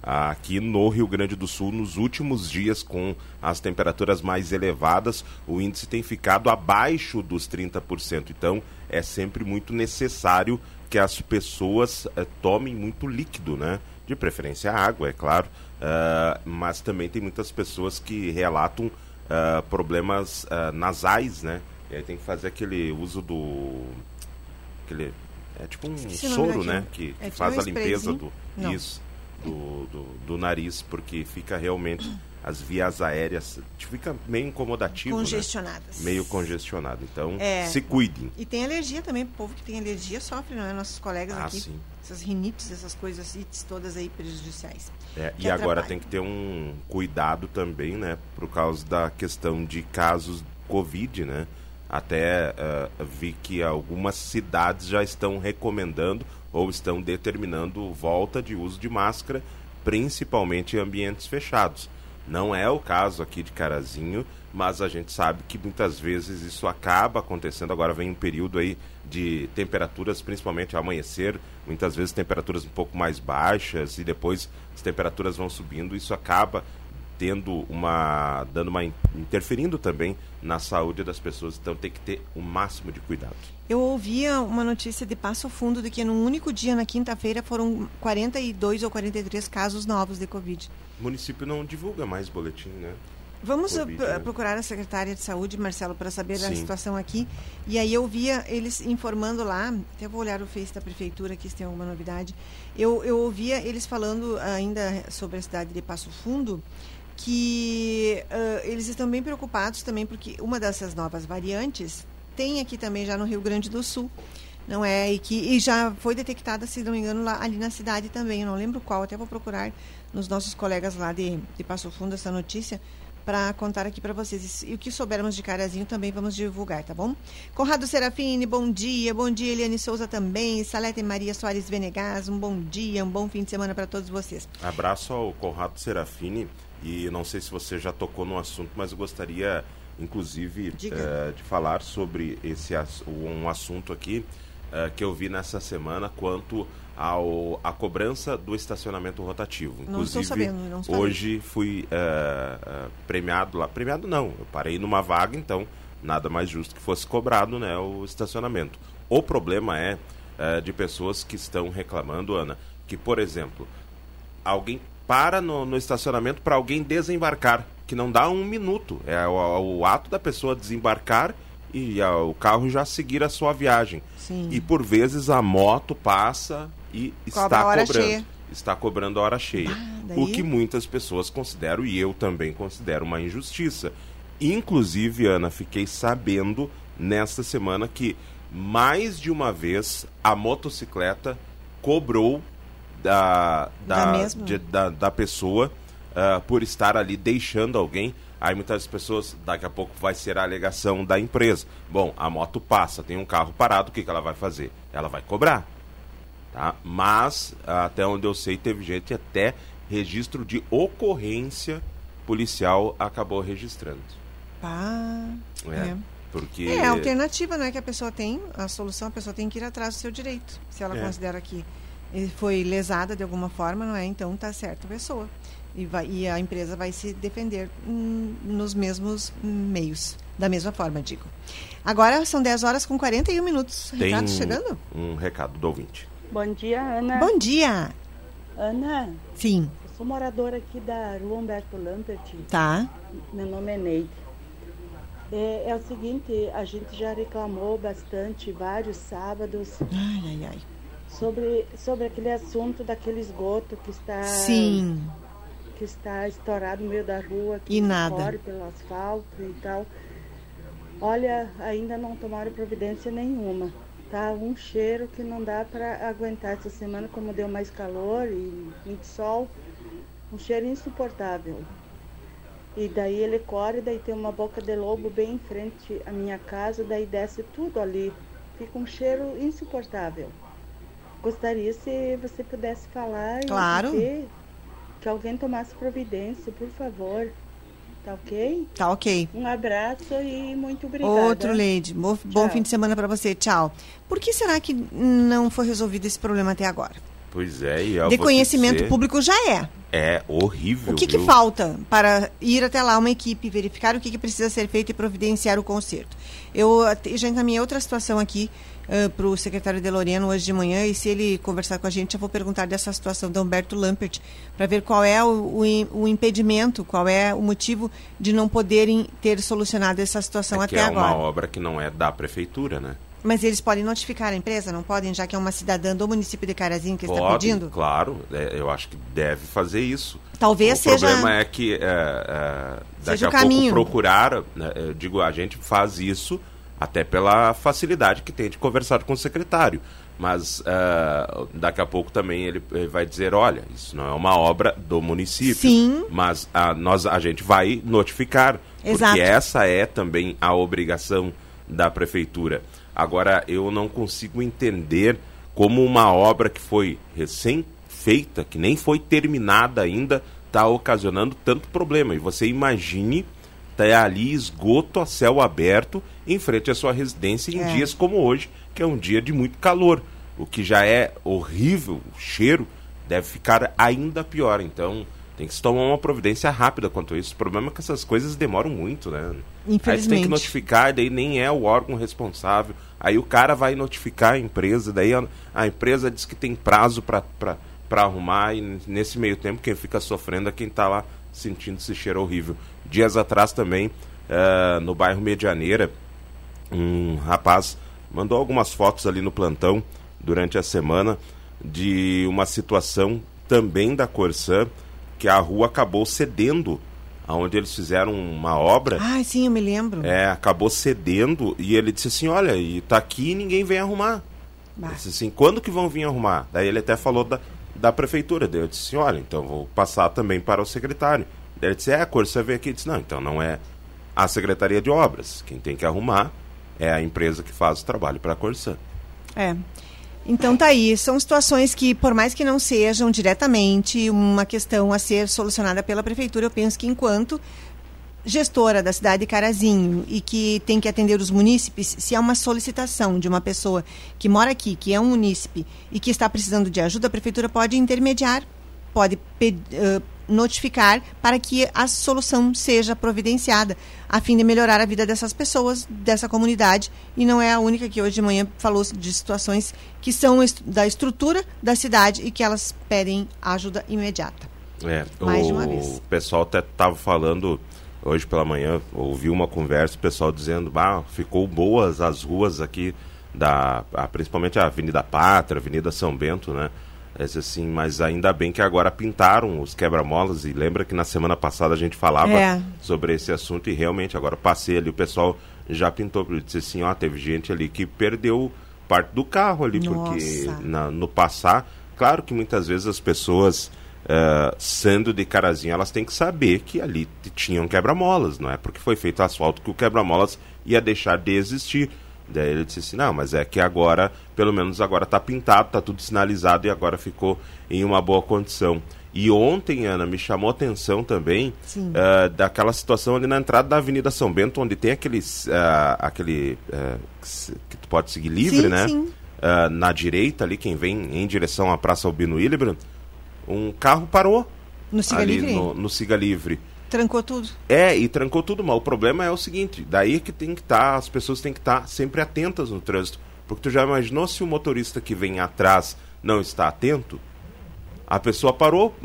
S8: Aqui no Rio Grande do Sul, nos últimos dias, com as temperaturas mais elevadas, o índice tem ficado abaixo dos 30%. Então, é sempre muito necessário que as pessoas eh, tomem muito líquido, né? De preferência água, é claro. Uh, mas também tem muitas pessoas que relatam uh, problemas uh, nasais, né? E aí tem que fazer aquele uso do. Aquele, é tipo um soro, né? Que, que é tipo faz um a limpeza do. Não. Isso. Do, do, do, nariz, porque fica realmente as vias aéreas fica meio incomodativo.
S1: Né? Congestionadas.
S8: Né? Meio congestionado. Então, é. se cuidem.
S1: E tem alergia também, o povo que tem alergia sofre, não é? Nossos colegas ah, aqui. Sim. Essas rinites, essas coisas ites todas aí prejudiciais.
S8: É, e agora tem que ter um cuidado também, né? Por causa da questão de casos Covid, né? Até uh, vi que algumas cidades já estão recomendando ou estão determinando volta de uso de máscara, principalmente em ambientes fechados. Não é o caso aqui de Carazinho, mas a gente sabe que muitas vezes isso acaba acontecendo. Agora vem um período aí de temperaturas, principalmente ao amanhecer, muitas vezes temperaturas um pouco mais baixas e depois as temperaturas vão subindo. Isso acaba tendo uma dando uma interferindo também na saúde das pessoas, então tem que ter o máximo de cuidado.
S1: Eu ouvia uma notícia de Passo Fundo de que num único dia na quinta-feira foram 42 ou 43 casos novos de covid.
S8: O município não divulga mais boletim, né?
S1: Vamos COVID, né? procurar a secretária de saúde, Marcelo, para saber Sim. a situação aqui. E aí eu via eles informando lá, até vou olhar o Face da prefeitura aqui se tem alguma novidade. Eu, eu ouvia eles falando ainda sobre a cidade de Passo Fundo que uh, eles estão bem preocupados também porque uma dessas novas variantes tem aqui também já no Rio Grande do Sul, não é? E que e já foi detectada, se não me engano, lá, ali na cidade também. Eu não lembro qual, até vou procurar nos nossos colegas lá de, de Passo Fundo essa notícia para contar aqui para vocês. E o que soubermos de Carazinho também vamos divulgar, tá bom? Conrado Serafini, bom dia. Bom dia, Eliane Souza também. Salete Maria Soares Venegas, um bom dia, um bom fim de semana para todos vocês.
S8: Abraço ao Conrado Serafini e não sei se você já tocou no assunto, mas eu gostaria, inclusive, uh, de falar sobre esse um assunto aqui uh, que eu vi nessa semana quanto ao a cobrança do estacionamento rotativo.
S1: Não Inclusive, sabendo,
S8: hoje fui uh, uh, premiado lá. Premiado não, eu parei numa vaga, então nada mais justo que fosse cobrado né, o estacionamento. O problema é de pessoas que estão reclamando, Ana, que, por exemplo, alguém para no, no estacionamento para alguém desembarcar, que não dá um minuto. É o, o ato da pessoa desembarcar e a, o carro já seguir a sua viagem.
S1: Sim.
S8: E por vezes a moto passa e
S1: Cobra
S8: está
S1: cobrando.
S8: Cheia. Está cobrando a hora cheia. Ah, o que muitas pessoas consideram, e eu também considero, uma injustiça. Inclusive, Ana, fiquei sabendo nesta semana que mais de uma vez a motocicleta cobrou da, da, de, da, da, pessoa uh, por estar ali deixando alguém. Aí muitas pessoas, daqui a pouco vai ser a alegação da empresa. Bom, a moto passa, tem um carro parado, o que, que ela vai fazer? Ela vai cobrar. Tá? Mas, até onde eu sei, teve gente até registro de ocorrência policial acabou registrando.
S1: Pá.
S8: É.
S1: É.
S8: Porque.
S1: É, a alternativa, né, que a pessoa tem, a solução, a pessoa tem que ir atrás do seu direito. Se ela
S8: É.
S1: considera que foi lesada de alguma forma, não é? Então tá certo a pessoa. E, vai, e a empresa vai se defender hum, nos mesmos meios. Da mesma forma, digo. Agora são 10 horas com 41 minutos.
S8: tem um-
S1: chegando?
S8: Um recado do ouvinte.
S9: Bom dia, Ana.
S1: Bom dia!
S9: Ana,
S1: Sim,
S9: eu sou moradora aqui da Rua Humberto Lambert.
S1: tá.
S9: Meu nome é Neide. É, é o seguinte, a gente já reclamou bastante vários sábados
S1: Ai, ai, ai.
S9: Sobre, sobre aquele assunto daquele esgoto que está
S1: Sim.
S9: que está estourado no meio da rua, que
S1: E nada.
S9: corre pelo asfalto e tal. Olha, ainda não tomaram providência nenhuma. Tá um cheiro que não dá para aguentar essa semana, como deu mais calor e muito sol. Um cheiro insuportável. E daí ele corre, daí tem uma boca de lobo bem em frente à minha casa, daí desce tudo ali. Fica um cheiro insuportável. Gostaria se você pudesse falar e
S1: Claro.
S9: dizer que alguém tomasse providência, por favor. Tá ok?
S1: Tá ok.
S9: Um abraço e muito obrigada.
S1: Outro, Leide. Bom, bom fim de semana para você. Tchau. Por que será que não foi resolvido esse problema até agora?
S8: Pois é, e eu
S1: de conhecimento
S8: dizer,
S1: público já é.
S8: É horrível.
S1: O que, que falta para ir até lá uma equipe, verificar o que, que precisa ser feito e providenciar o conserto? Eu já encaminhei outra situação aqui para o secretário de Loreno hoje de manhã e se ele conversar com a gente, eu vou perguntar dessa situação do Humberto Lampert para ver qual é o, o o impedimento, qual é o motivo de não poderem ter solucionado essa situação
S8: É que
S1: até
S8: é
S1: agora.
S8: uma obra que não é da prefeitura, né?
S1: Mas eles podem notificar a empresa, não podem, já que é uma cidadã do município de Carazinho que está pedindo?
S8: claro, é, eu acho que deve fazer isso.
S1: Talvez
S8: o
S1: seja-
S8: problema é que é, é, daqui
S1: Seja
S8: a
S1: o
S8: pouco procurar, né, eu digo, a gente faz isso até pela facilidade que tem de conversar com o secretário. Mas é, daqui a pouco também ele, ele vai dizer, olha, isso não é uma obra do município.
S1: Sim.
S8: Mas a, nós, a gente vai notificar.
S1: Exato.
S8: Porque essa é também a obrigação da prefeitura. Agora, eu não consigo entender como uma obra que foi recém-feita, que nem foi terminada ainda, está ocasionando tanto problema. E você imagine tá ali esgoto a céu aberto em frente à sua residência em
S1: É.
S8: dias como hoje, que é um dia de muito calor. O que já é horrível, o cheiro, deve ficar ainda pior. Então, tem que se tomar uma providência rápida quanto a isso. O problema é que essas coisas demoram muito, né? Aí você tem
S1: Infelizmente.
S8: que notificar, daí nem é o órgão responsável. Aí o cara vai notificar a empresa, daí a, a empresa diz que tem prazo para arrumar, e nesse meio tempo quem fica sofrendo é quem está lá sentindo esse cheiro horrível. Dias atrás também, eh, no bairro Medianeira, um rapaz mandou algumas fotos ali no plantão durante a semana de uma situação também da Corsã, que a rua acabou cedendo, aonde eles fizeram uma obra.
S1: Ah, sim, eu me lembro.
S8: É, acabou cedendo e ele disse assim, olha, e tá aqui e ninguém vem arrumar.
S1: Bah.
S8: Ele disse assim, quando que vão vir arrumar? Daí ele até falou da, da prefeitura. Daí eu disse assim, olha, então vou passar também para o secretário. Daí ele disse, é, a Corsã veio aqui. Eu disse, não, então não é a Secretaria de Obras. Quem tem que arrumar é a empresa que faz o trabalho para a Corsã.
S1: É. Então tá aí, são situações que, por mais que não sejam diretamente uma questão a ser solucionada pela prefeitura, eu penso que enquanto gestora da cidade de Carazinho e que tem que atender os munícipes, se há uma solicitação de uma pessoa que mora aqui, que é um munícipe e que está precisando de ajuda, a prefeitura pode intermediar, pode pe- eh, notificar para que a solução seja providenciada, a fim de melhorar a vida dessas pessoas, dessa comunidade. E não é a única que hoje de manhã falou de situações que são da estrutura da cidade e que elas pedem ajuda imediata.
S8: É,
S1: Mais
S8: o,
S1: de uma vez.
S8: o pessoal até estava falando hoje pela manhã, ouvi uma conversa, o pessoal dizendo, ah, ficou boas as ruas aqui da, principalmente a Avenida Pátria, Avenida São Bento, né? Assim, mas ainda bem que agora pintaram os quebra-molas e lembra que na semana passada a gente falava
S1: É.
S8: sobre esse assunto e realmente agora passei ali, o pessoal já pintou, disse assim, ó, teve gente ali que perdeu parte do carro ali, porque
S1: Nossa.
S8: na- no passar, claro que muitas vezes as pessoas eh, sendo de carazinho, elas têm que saber que ali tinham quebra-molas, não é porque foi feito asfalto que o quebra-molas ia deixar de existir. Daí ele disse assim, não, mas é que agora, pelo menos agora tá pintado, tá tudo sinalizado e agora ficou em uma boa condição. E ontem, Ana, me chamou a atenção também uh, daquela situação ali na entrada da Avenida São Bento, onde tem aqueles, uh, aquele uh, que tu pode seguir livre, sim, né? Sim. na direita ali, quem vem em direção à Praça Albino Hildebrand, um carro parou.
S1: No Siga ali Livre?
S8: No, no Siga Livre.
S1: Trancou tudo.
S8: É, e trancou tudo, mas o problema é o seguinte, daí que tem que estar, tá, as pessoas têm que estar tá sempre atentas no trânsito. Porque tu já imaginou se o motorista que vem atrás não está atento? A pessoa parou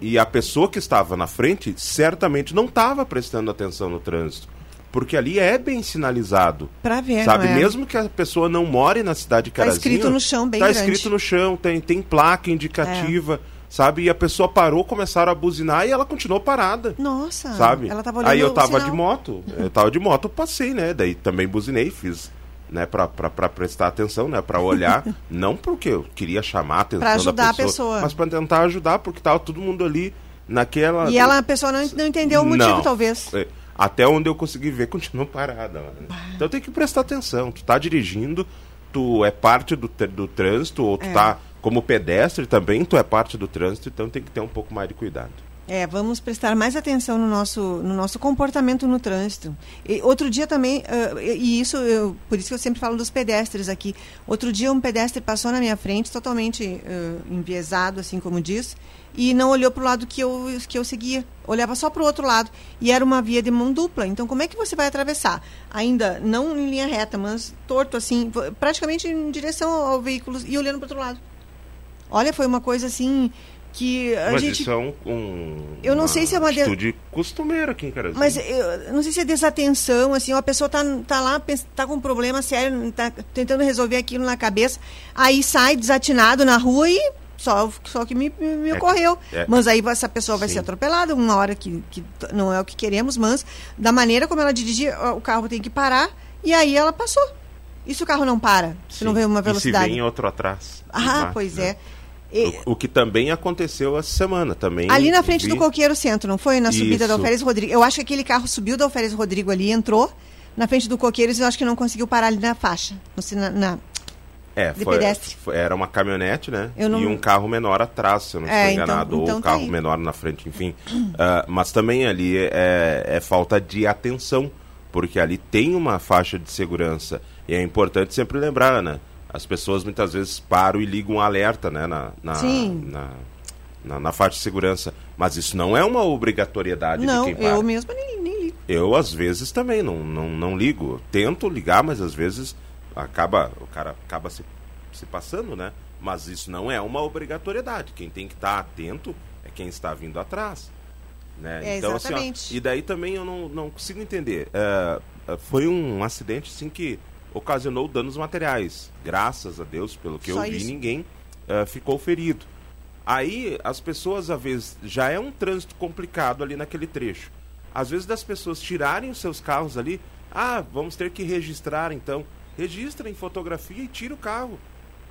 S8: e a pessoa que estava na frente certamente não estava prestando atenção no trânsito. Porque ali é bem sinalizado.
S1: Pra ver,
S8: Sabe,
S1: é?
S8: mesmo que a pessoa não more na cidade de Carazinho...
S1: Está escrito no chão bem
S8: Está
S1: grande.
S8: escrito no chão, tem, tem placa indicativa... É sabe? E a pessoa parou, começaram a buzinar e ela continuou parada.
S1: Nossa,
S8: sabe?
S1: Ela tava olhando
S8: Aí eu tava de moto, eu tava de moto, passei, né? Daí também buzinei, fiz né, para prestar atenção, né, para olhar, não porque eu queria chamar a atenção
S1: pra ajudar
S8: da
S1: pessoa, a pessoa,
S8: mas para tentar ajudar, porque tava todo mundo ali naquela
S1: E ela a pessoa não, não entendeu o motivo
S8: não,
S1: talvez.
S8: É, até onde eu consegui ver, continuou parada. Mano. Então tem que prestar atenção. Tu tá dirigindo, tu é parte do, do trânsito ou tu é. tá como pedestre também, tu é parte do trânsito, então tem que ter um pouco mais de cuidado.
S1: É, vamos prestar mais atenção no nosso, no nosso comportamento no trânsito. E, outro dia também, uh, e isso, eu, por isso que eu sempre falo dos pedestres aqui. Outro dia um pedestre passou na minha frente, totalmente uh, enviesado, assim como diz, e não olhou para o lado que eu, que eu seguia. Olhava só para o outro lado. E era uma via de mão dupla. Então, como é que você vai atravessar? Ainda não em linha reta, mas torto, assim, praticamente em direção ao veículo e olhando para o outro lado. Olha, foi uma coisa assim que a
S8: mas
S1: gente.
S8: Isso é um, um
S1: eu não sei se é uma
S8: atitude de... costumeira aqui em Carazinho.
S1: Mas eu não sei se é desatenção, assim, uma pessoa tá, tá lá, tá com um problema sério, tá tentando resolver aquilo na cabeça, aí sai desatinado na rua e só, só que me, me é, ocorreu. É, mas aí essa pessoa vai sim. ser atropelada uma hora que, que não é o que queremos, mas da maneira como ela dirigia, o carro tem que parar e aí ela passou. E se o carro não para? Se sim. não vem uma velocidade?
S8: E se vem outro atrás.
S1: Ah, pois né? é.
S8: E... O, o, que também aconteceu essa semana também.
S1: Ali na frente vi... do Coqueiro Centro, não foi? Na subida Isso. da Alferes Rodrigo. Eu acho que aquele carro subiu da Alferes Rodrigo ali, entrou na frente do Coqueiros e eu acho que não conseguiu parar ali na faixa. Na, na
S8: é, foi, foi, era uma caminhonete, né? Não... E um carro menor atrás, se eu não é, estou enganado. Então, então ou um tá carro aí. menor na frente, enfim. uh, mas também ali é, é falta de atenção, porque ali tem uma faixa de segurança. E é importante sempre lembrar, Ana, as pessoas muitas vezes param e ligam um alerta né, na, na, na, na, na faixa de segurança. Mas isso não é uma obrigatoriedade
S1: não,
S8: de quem para.
S1: eu mesmo nem, nem ligo.
S8: Eu, às vezes, também não, não, não ligo. Tento ligar, mas às vezes acaba o cara acaba se, se passando, né? Mas isso não é uma obrigatoriedade. Quem tem que estar atento é quem está vindo atrás. Né?
S1: É, então, exatamente.
S8: Assim, ó, e daí também eu não, não consigo entender. Uh, foi um acidente assim que ocasionou danos materiais. Graças a Deus, pelo que Só eu vi, isso. ninguém uh, ficou ferido. Aí as pessoas, às vezes, já é um trânsito complicado ali naquele trecho. Às vezes das pessoas tirarem os seus carros ali, ah, vamos ter que registrar então. Registra em fotografia e tira o carro.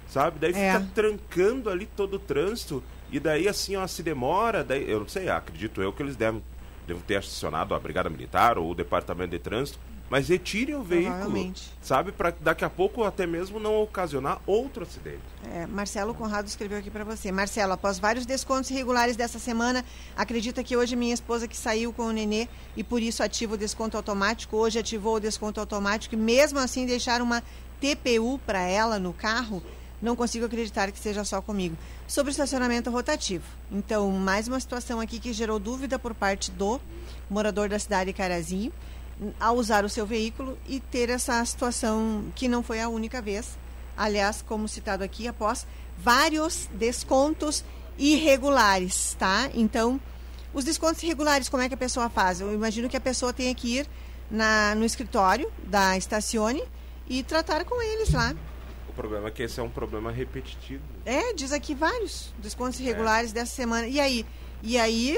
S8: Sabe? Daí é. fica trancando ali todo o trânsito. E daí assim, ó, se demora, daí, eu não sei, acredito eu que eles devem, devem ter acionado a Brigada Militar ou o Departamento de Trânsito mas retire o veículo, sabe, para daqui a pouco até mesmo não ocasionar outro acidente.
S1: É, Marcelo Conrado escreveu aqui para você. Marcelo, após vários descontos irregulares dessa semana, acredita que hoje minha esposa que saiu com o nenê e por isso ativa o desconto automático, hoje ativou o desconto automático e mesmo assim deixar uma TPU para ela no carro, não consigo acreditar que seja só comigo. Sobre o estacionamento rotativo. Então, mais uma situação aqui que gerou dúvida por parte do morador da cidade de Carazinho a usar o seu veículo e ter essa situação que não foi a única vez. Aliás, como citado aqui, após vários descontos irregulares, tá? Então, os descontos irregulares, como é que a pessoa faz? Eu imagino que a pessoa tenha que ir na, no escritório da Estacione e tratar com eles lá.
S8: O problema é que esse é um problema repetitivo.
S1: É, diz aqui vários descontos irregulares é. dessa semana. E aí, e aí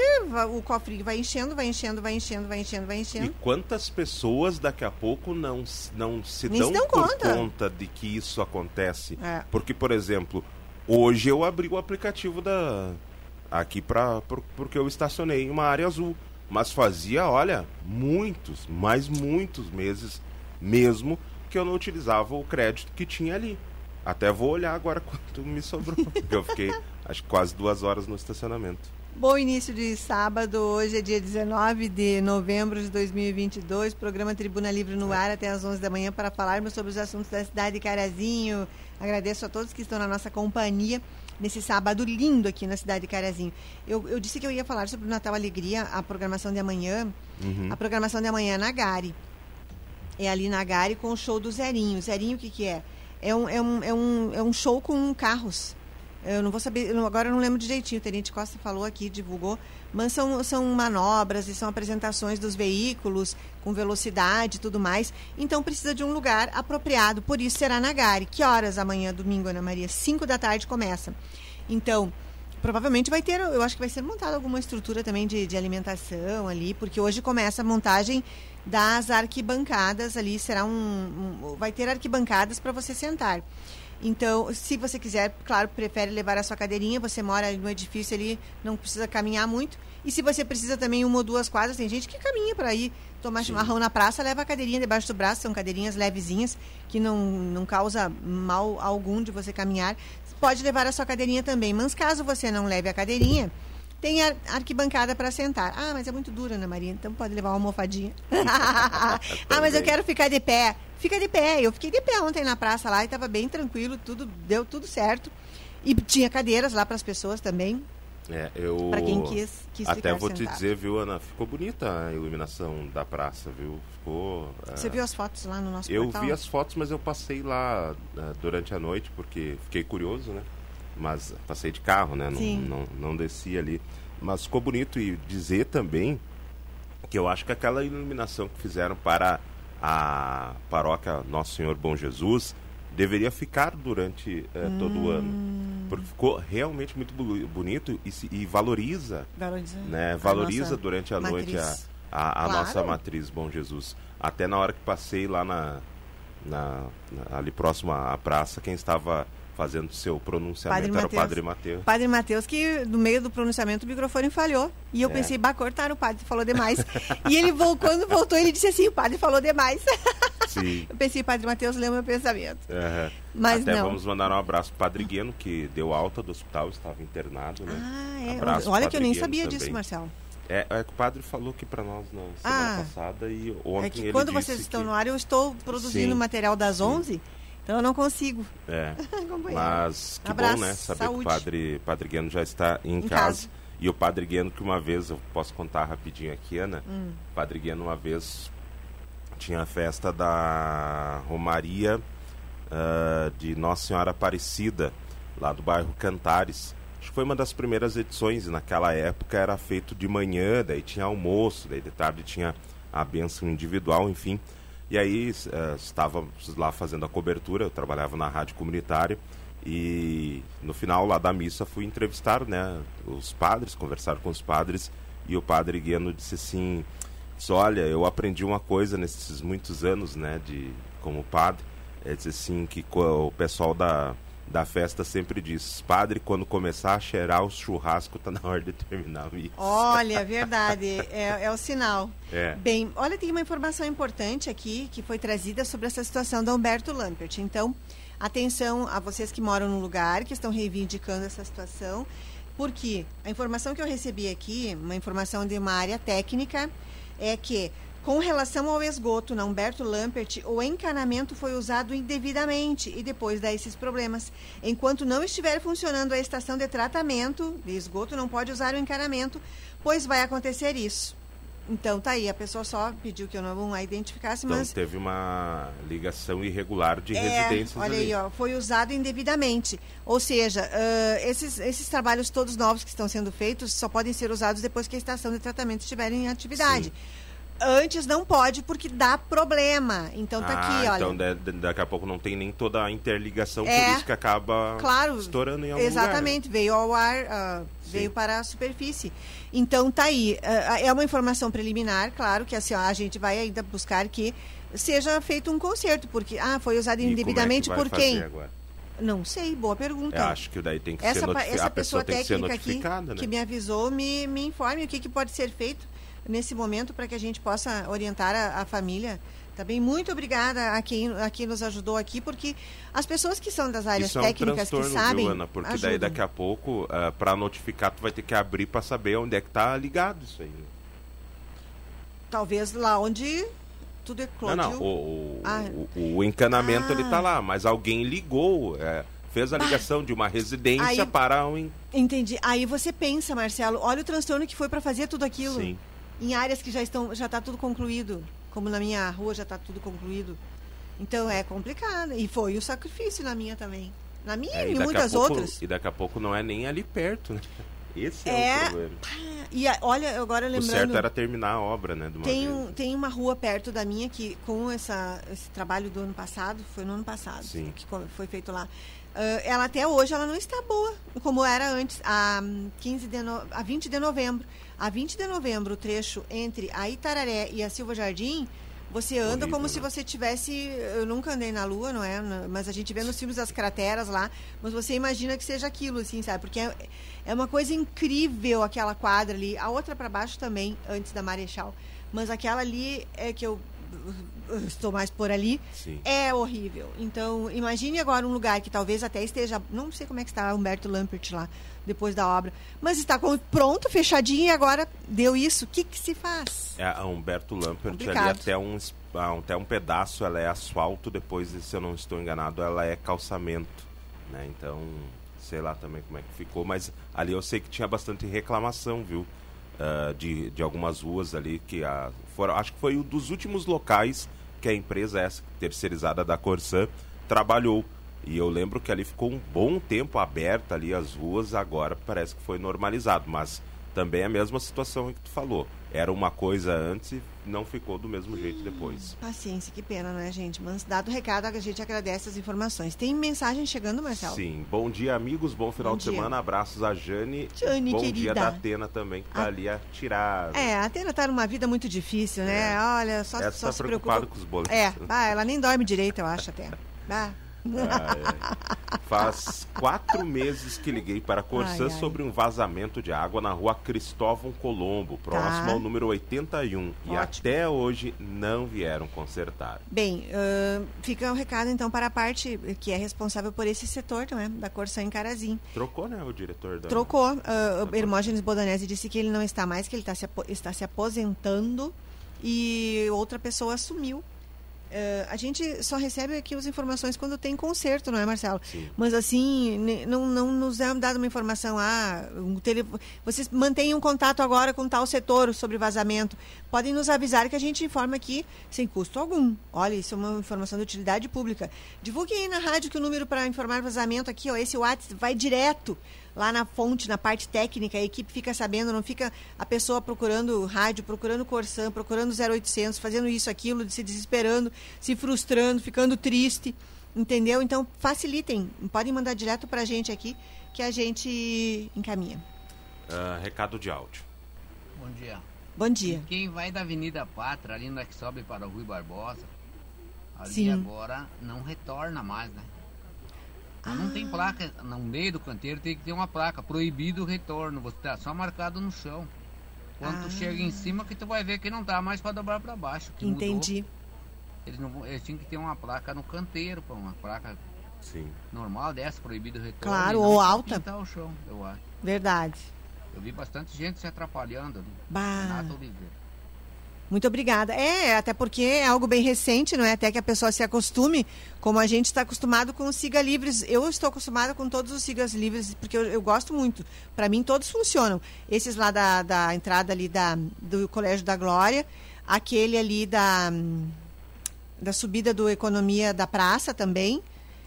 S1: o cofre vai enchendo, vai enchendo, vai enchendo, vai enchendo, vai enchendo. E
S8: quantas pessoas daqui a pouco não, não se dão, se dão por conta. conta. de que isso acontece? É. Porque, por exemplo, hoje eu abri o aplicativo da aqui para porque eu estacionei em uma área azul, mas fazia, olha, muitos, mais muitos meses mesmo que eu não utilizava o crédito que tinha ali. Até vou olhar agora quanto me sobrou, porque eu fiquei acho que quase duas horas no estacionamento.
S1: Bom início de sábado, hoje é dia 19 de novembro de 2022, programa Tribuna Livre no ar até às 11 da manhã para falarmos sobre os assuntos da cidade de Carazinho. Agradeço a todos que estão na nossa companhia nesse sábado lindo aqui na cidade de Carazinho. Eu, eu disse que eu ia falar sobre o Natal Alegria, a programação de amanhã. Uhum. A programação de amanhã é na Gari. É ali na Gari com o show do Zerinho. Zerinho o que, que é? É um, é, um, é, um, é um show com carros eu não vou saber, agora eu não lembro direitinho, o Tenente Costa falou aqui, divulgou, mas são, são manobras e são apresentações dos veículos com velocidade e tudo mais. Então precisa de um lugar apropriado, por isso será na Gare. Que horas amanhã, domingo, Ana Maria? 5 da tarde começa. Então, provavelmente vai ter, eu acho que vai ser montada alguma estrutura também de, de alimentação ali, porque hoje começa a montagem das arquibancadas ali, será um, um vai ter arquibancadas para você sentar. Então, se você quiser, claro, prefere levar a sua cadeirinha, você mora no edifício ali, não precisa caminhar muito. E se você precisa também uma ou duas quadras, tem gente que caminha para ir tomar Sim. chimarrão na praça, leva a cadeirinha debaixo do braço, são cadeirinhas levezinhas, que não, não causa mal algum de você caminhar. Pode levar a sua cadeirinha também, mas caso você não leve a cadeirinha, tem arquibancada para sentar. Ah, mas é muito dura, Ana Maria, então pode levar uma almofadinha. ah, mas eu quero ficar de pé. Fica de pé. Eu fiquei de pé ontem na praça lá e estava bem tranquilo, tudo deu tudo certo. E tinha cadeiras lá para as pessoas também.
S8: É, eu.
S1: Para quem quis, quis
S8: Até vou
S1: sentado.
S8: te dizer, viu, Ana? Ficou bonita a iluminação da praça, viu? Ficou.
S1: Você é... viu as fotos lá no nosso
S8: eu
S1: portal?
S8: Eu vi as fotos, mas eu passei lá uh, durante a noite porque fiquei curioso, né? Mas passei de carro, né? Não, não, não desci ali. Mas ficou bonito e dizer também que eu acho que aquela iluminação que fizeram para a paróquia Nosso Senhor Bom Jesus deveria ficar durante hum. todo o ano. Porque ficou realmente muito bonito e, se, e valoriza, valoriza, né? valoriza durante a matriz. noite a, a, a claro. nossa matriz Bom Jesus. Até na hora que passei lá na, na, na ali próximo à praça, quem estava fazendo seu pronunciamento padre era Mateus. o Padre Mateus.
S1: Padre Mateus, que no meio do pronunciamento o microfone falhou. E eu é. pensei, bah, cortaram, o padre falou demais. e ele, quando voltou, ele disse assim, o padre falou demais. Sim. Eu pensei, Padre Mateus, leu meu pensamento. Uhum. Mas
S8: Até
S1: não.
S8: vamos mandar um abraço pro Padre Gueno, que deu alta do hospital, estava internado, né?
S1: Ah, é. Abraço Olha que eu nem Gueno sabia também. disso, Marcelo.
S8: É, é que o padre falou aqui para nós na semana ah, passada e ontem É que
S1: quando vocês estão
S8: que...
S1: no ar, eu estou produzindo Sim. material das 11 Sim. Então eu não consigo.
S8: É. Mas que Abraço, bom, né? Saber saúde. que o padre, padre Gueno já está em, em casa. casa. E o Padre Gueno, que uma vez, eu posso contar rapidinho aqui, Ana. Hum. O Padre Gueno, uma vez, tinha a festa da Romaria uh, de Nossa Senhora Aparecida, lá do bairro Cantares. Acho que foi uma das primeiras edições, e naquela época era feito de manhã, daí tinha almoço, daí de tarde tinha a benção individual, enfim. E aí uh, estávamos lá fazendo a cobertura, eu trabalhava na rádio comunitária e no final lá da missa fui entrevistar né, os padres, conversar com os padres e o padre Gueno disse assim, disse, olha, eu aprendi uma coisa nesses muitos anos né, de, como padre, é dizer assim que o pessoal da da festa sempre diz: Padre, quando começar a cheirar o churrasco, tá na hora de terminar isso.
S1: Olha, verdade, é, é o sinal. É. Bem, olha, tem uma informação importante aqui que foi trazida sobre essa situação do Humberto Lampert. Então, atenção a vocês que moram no lugar, que estão reivindicando essa situação, porque a informação que eu recebi aqui, uma informação de uma área técnica, é que com relação ao esgoto na Humberto Lampert, o encanamento foi usado indevidamente e depois dá esses problemas. Enquanto não estiver funcionando a estação de tratamento de esgoto, não pode usar o encanamento, pois vai acontecer isso. Então tá aí, a pessoa só pediu que eu não a identificasse,
S8: então,
S1: mas.
S8: teve uma ligação irregular de é, residências.
S1: Olha
S8: ali.
S1: aí, ó, foi usado indevidamente. Ou seja, uh, esses, esses trabalhos todos novos que estão sendo feitos só podem ser usados depois que a estação de tratamento estiver em atividade. Sim. Antes não pode porque dá problema. Então tá ah, aqui, olha.
S8: Então daqui a pouco não tem nem toda a interligação, é, por isso que acaba
S1: claro,
S8: estourando em algum
S1: Exatamente,
S8: lugar,
S1: né? veio ao ar, uh, veio para a superfície. Então tá aí. Uh, é uma informação preliminar, claro, que assim, ó, a gente vai ainda buscar que seja feito um conserto, porque ah, foi usado indevidamente
S8: é
S1: que por quem? Agora? Não sei, boa pergunta.
S8: Eu acho que daí tem que essa, ser notificada. Essa pessoa, pessoa técnica aqui né?
S1: que me avisou me, me informe o que, que pode ser feito nesse momento para que a gente possa orientar a, a família Tá bem, muito obrigada a quem, a quem nos ajudou aqui, porque as pessoas que são das áreas
S8: Isso
S1: técnicas
S8: é um
S1: que sabem.
S8: Viu, Ana? Porque
S1: ajudam.
S8: daí daqui a pouco, uh, para notificar, tu vai ter que abrir para saber onde é que tá ligado isso aí.
S1: Talvez lá onde tudo eclodiu.
S8: Não, não, o, ah. o, o encanamento ah. ele tá lá, mas alguém ligou, é, fez a ligação bah. de uma residência
S1: aí,
S8: para um...
S1: Entendi. Aí você pensa, Marcelo, olha o transtorno que foi para fazer tudo aquilo.
S8: Sim.
S1: Em áreas que já estão, já está tudo concluído, como na minha rua já está tudo concluído. Então é complicado. E foi o sacrifício na minha também. Na minha é, e, e muitas
S8: pouco,
S1: outras.
S8: E daqui a pouco não é nem ali perto, né? Esse é,
S1: é
S8: o problema.
S1: E a, olha, agora lembrando.
S8: O certo era terminar a obra, né?
S1: tem, um, tem uma rua perto da minha que, com essa, esse trabalho do ano passado, foi no ano passado
S8: Sim.
S1: que foi feito lá. Uh, ela até hoje ela não está boa, como era antes, a, 15 de no, a 20 de novembro. A 20 de novembro, o trecho entre a Itararé e a Silva Jardim você anda Horrível, como né? se você tivesse. Eu nunca andei na Lua, não é? Mas a gente vê nos filmes das crateras lá. Mas você imagina que seja aquilo, assim, sabe? Porque é, é uma coisa incrível aquela quadra ali. A outra para baixo também, antes da Marechal. Mas aquela ali é que eu estou mais por ali,
S8: Sim.
S1: é horrível. Então, imagine agora um lugar que talvez até esteja, não sei como é que está Humberto Lampert lá, depois da obra, mas está pronto, fechadinho e agora deu isso. O que, que se faz?
S8: É, a Humberto Lampert Complicado. ali até um, até um pedaço ela é asfalto, depois, se eu não estou enganado, ela é calçamento. Né? Então, sei lá também como é que ficou, mas ali eu sei que tinha bastante reclamação, viu? uh, de, de algumas ruas ali que a, foram, acho que foi um dos últimos locais que a empresa essa terceirizada da Corsan trabalhou. E eu lembro que ali ficou um bom tempo aberta ali as ruas, agora parece que foi normalizado, mas também é a mesma situação que tu falou. Era uma coisa antes e não ficou do mesmo jeito depois.
S1: Paciência, que pena, não é, gente? Mas dado o recado, a gente agradece as informações. Tem mensagem chegando, Marcelo?
S8: Sim. Bom dia, amigos. Bom final bom de dia. semana. Abraços a Jane.
S1: Jane,
S8: bom
S1: querida.
S8: dia da Atena também, que tá a... ali a tirar.
S1: É, a Atena tá numa vida muito difícil, né? É. Olha, só,
S8: Essa
S1: só
S8: tá
S1: se
S8: preocupada com os boletos.
S1: É, ah, ela nem dorme direito, eu acho até. Ah.
S8: Ai, faz quatro meses que liguei para a Corsã ai, ai. sobre um vazamento de água na rua Cristóvão Colombo, próximo tá. ao número 81. Ótimo. E até hoje não vieram consertar.
S1: Bem, uh, fica o um recado então para a parte que é responsável por esse setor, não é? Da Corsã em Carazim.
S8: Trocou, né, o diretor da.
S1: Trocou. Uh, Hermógenes Bodanese disse que ele não está mais, que ele está se, está se aposentando e outra pessoa assumiu a gente só recebe aqui as informações quando tem conserto, não é, Marcelo?
S8: Sim.
S1: Mas assim, não, não nos é dada uma informação. Ah, um tele... vocês mantêm um contato agora com tal setor sobre vazamento. Podem nos avisar que a gente informa aqui sem custo algum. Olha, isso é uma informação de utilidade pública. Divulgue aí na rádio que o número para informar vazamento aqui, ó, esse WhatsApp vai direto lá na fonte, na parte técnica, a equipe fica sabendo, não fica a pessoa procurando rádio, procurando Corsan, procurando 0800, fazendo isso, aquilo, se desesperando, se frustrando, ficando triste, entendeu? Então, facilitem, podem mandar direto para a gente aqui, que a gente encaminha.
S8: Uh, recado de áudio.
S10: Bom dia.
S1: Bom dia.
S10: Quem vai da Avenida Pátria, ali na que sobe para o Rui Barbosa, ali
S1: Sim.
S10: agora não retorna mais, né? Ah. Não tem placa, no meio do canteiro tem que ter uma placa, proibido o retorno, você tá só marcado no chão. Quando ah. tu chega em cima que tu vai ver que não dá mais para dobrar para baixo.
S1: Entendi.
S10: Mudou. Eles, não, eles tinham que ter uma placa no canteiro, pô, uma placa
S8: Sim.
S10: normal dessa, proibido o retorno.
S1: Claro, ou alta.
S10: o chão, eu acho.
S1: Verdade.
S10: Eu vi bastante gente se atrapalhando ali.
S1: Bah.
S10: Renato Oliveira.
S1: Muito obrigada. É, até porque é algo bem recente, não é? Até que a pessoa se acostume, como a gente está acostumado com os siga livres. Eu estou acostumada com todos os sigas livres, porque eu, eu gosto muito. Para mim, todos funcionam. Esses lá da, da entrada ali da, do Colégio da Glória, aquele ali da, da subida do Economia da Praça também,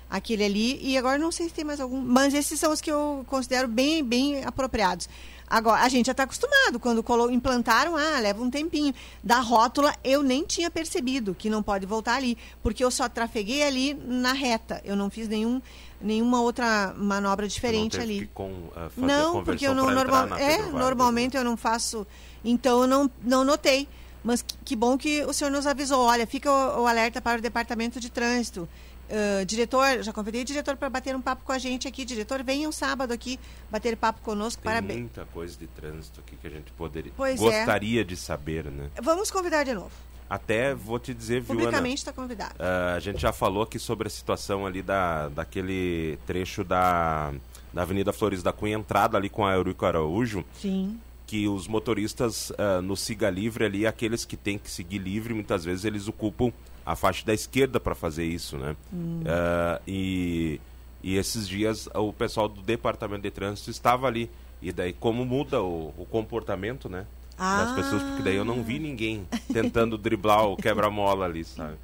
S1: aquele ali, e agora não sei se tem mais algum, mas esses são os que eu considero bem, bem apropriados. Agora, a gente já está acostumado. Quando implantaram, ah, leva um tempinho. Da rótula, eu nem tinha percebido que não pode voltar ali, porque eu só trafeguei ali na reta. Eu não fiz nenhum, nenhuma outra manobra diferente
S8: não
S1: ali.
S8: Com, uh,
S1: não, porque eu não normal, é, normalmente eu não faço. Então eu não, não notei. Mas que, que bom que o senhor nos avisou. Olha, fica o, o alerta para o departamento de trânsito. Uh, diretor, já convidei o diretor para bater um papo com a gente aqui. Diretor, venha um sábado aqui bater papo conosco.
S8: Tem
S1: Parabéns.
S8: muita coisa de trânsito aqui que a gente poderia
S1: pois
S8: gostaria é. de saber, né?
S1: Vamos convidar de novo.
S8: Até vou te dizer, viu,
S1: Publicamente está convidado.
S8: Uh, a gente já falou aqui sobre a situação ali da, daquele trecho da, da Avenida Flores da Cunha, entrada ali com a Eurico Araújo.
S1: Sim.
S8: Que os motoristas uh, no Siga Livre ali, aqueles que têm que seguir livre, muitas vezes eles ocupam a faixa da esquerda para fazer isso, né? Hum. Uh, e, e esses dias o pessoal do Departamento de Trânsito estava ali. E daí, como muda o, o comportamento, né? ah. das pessoas, porque daí eu não vi ninguém tentando driblar o quebra-mola ali, sabe?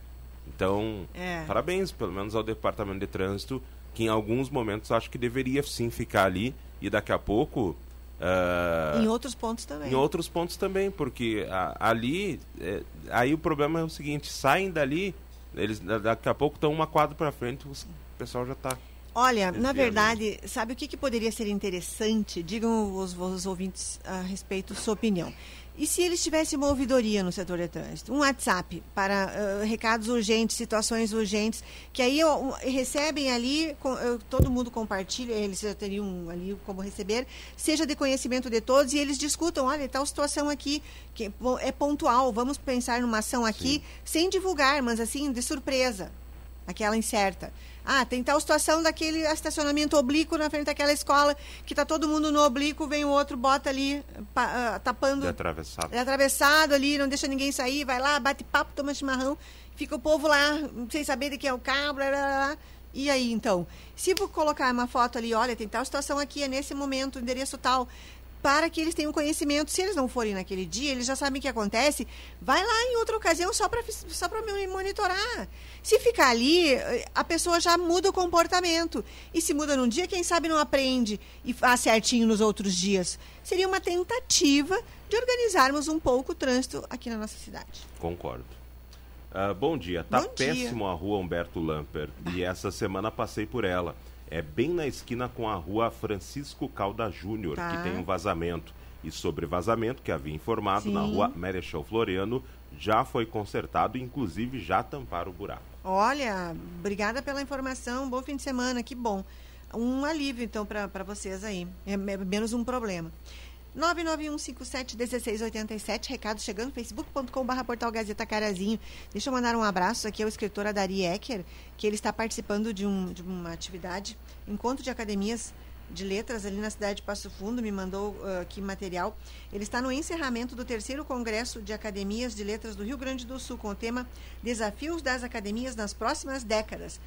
S8: Então, é. parabéns, pelo menos ao Departamento de Trânsito, que em alguns momentos acho que deveria sim ficar ali e daqui a pouco.
S1: Uh, em outros pontos também.
S8: Em outros pontos também, porque a, ali. É, aí o problema é o seguinte: saem dali, eles daqui a pouco estão uma quadra para frente, o pessoal já está
S1: Olha, na verdade, sabe o que, que poderia ser interessante? Digam os, os ouvintes a respeito sua opinião. E se eles tivessem uma ouvidoria no setor de trânsito? Um WhatsApp para uh, recados urgentes, situações urgentes, que aí uh, recebem ali, uh, todo mundo compartilha, eles já teriam ali como receber, seja de conhecimento de todos, e eles discutam, olha, tal situação aqui, que é pontual, vamos pensar numa ação aqui, Sim. sem divulgar, mas assim, de surpresa, aquela incerta. Ah, tem tal situação daquele estacionamento oblíquo na frente daquela escola, que está todo mundo no oblíquo, vem o outro, bota ali, pa, uh, tapando.
S8: É atravessado.
S1: É atravessado ali, não deixa ninguém sair, vai lá, bate papo, toma chimarrão, fica o povo lá, sem saber de quem é o carro, blá, blá, blá. E aí, então? Se vou colocar uma foto ali, olha, tem tal situação aqui, é nesse momento, endereço tal para que eles tenham conhecimento. Se eles não forem naquele dia, eles já sabem o que acontece. Vai lá em outra ocasião só para só me monitorar. Se ficar ali, a pessoa já muda o comportamento. E se muda num dia, quem sabe não aprende e faz certinho nos outros dias. Seria uma tentativa de organizarmos um pouco o trânsito aqui na nossa cidade.
S8: Concordo. Uh, bom dia. Tá bom péssimo dia. a rua Humberto Lamper. E essa semana passei por ela é bem na esquina com a rua Francisco Calda Júnior, tá. que tem um vazamento. E sobre vazamento, que havia informado, Sim. na rua Marechal Floriano, já foi consertado, inclusive já tamparam o buraco.
S1: Olha, obrigada pela informação, bom fim de semana, que bom. Um alívio, então, para vocês aí. É, é menos um problema. 991571687, recado chegando, facebook.com.br portal Gazeta Carazinho. Deixa eu mandar um abraço aqui ao escritor Adari Ecker, que ele está participando de, um, de uma atividade, encontro de academias de letras ali na cidade de Passo Fundo, me mandou uh, aqui material. Ele está no encerramento do terceiro Congresso de Academias de Letras do Rio Grande do Sul, com o tema Desafios das Academias nas Próximas Décadas.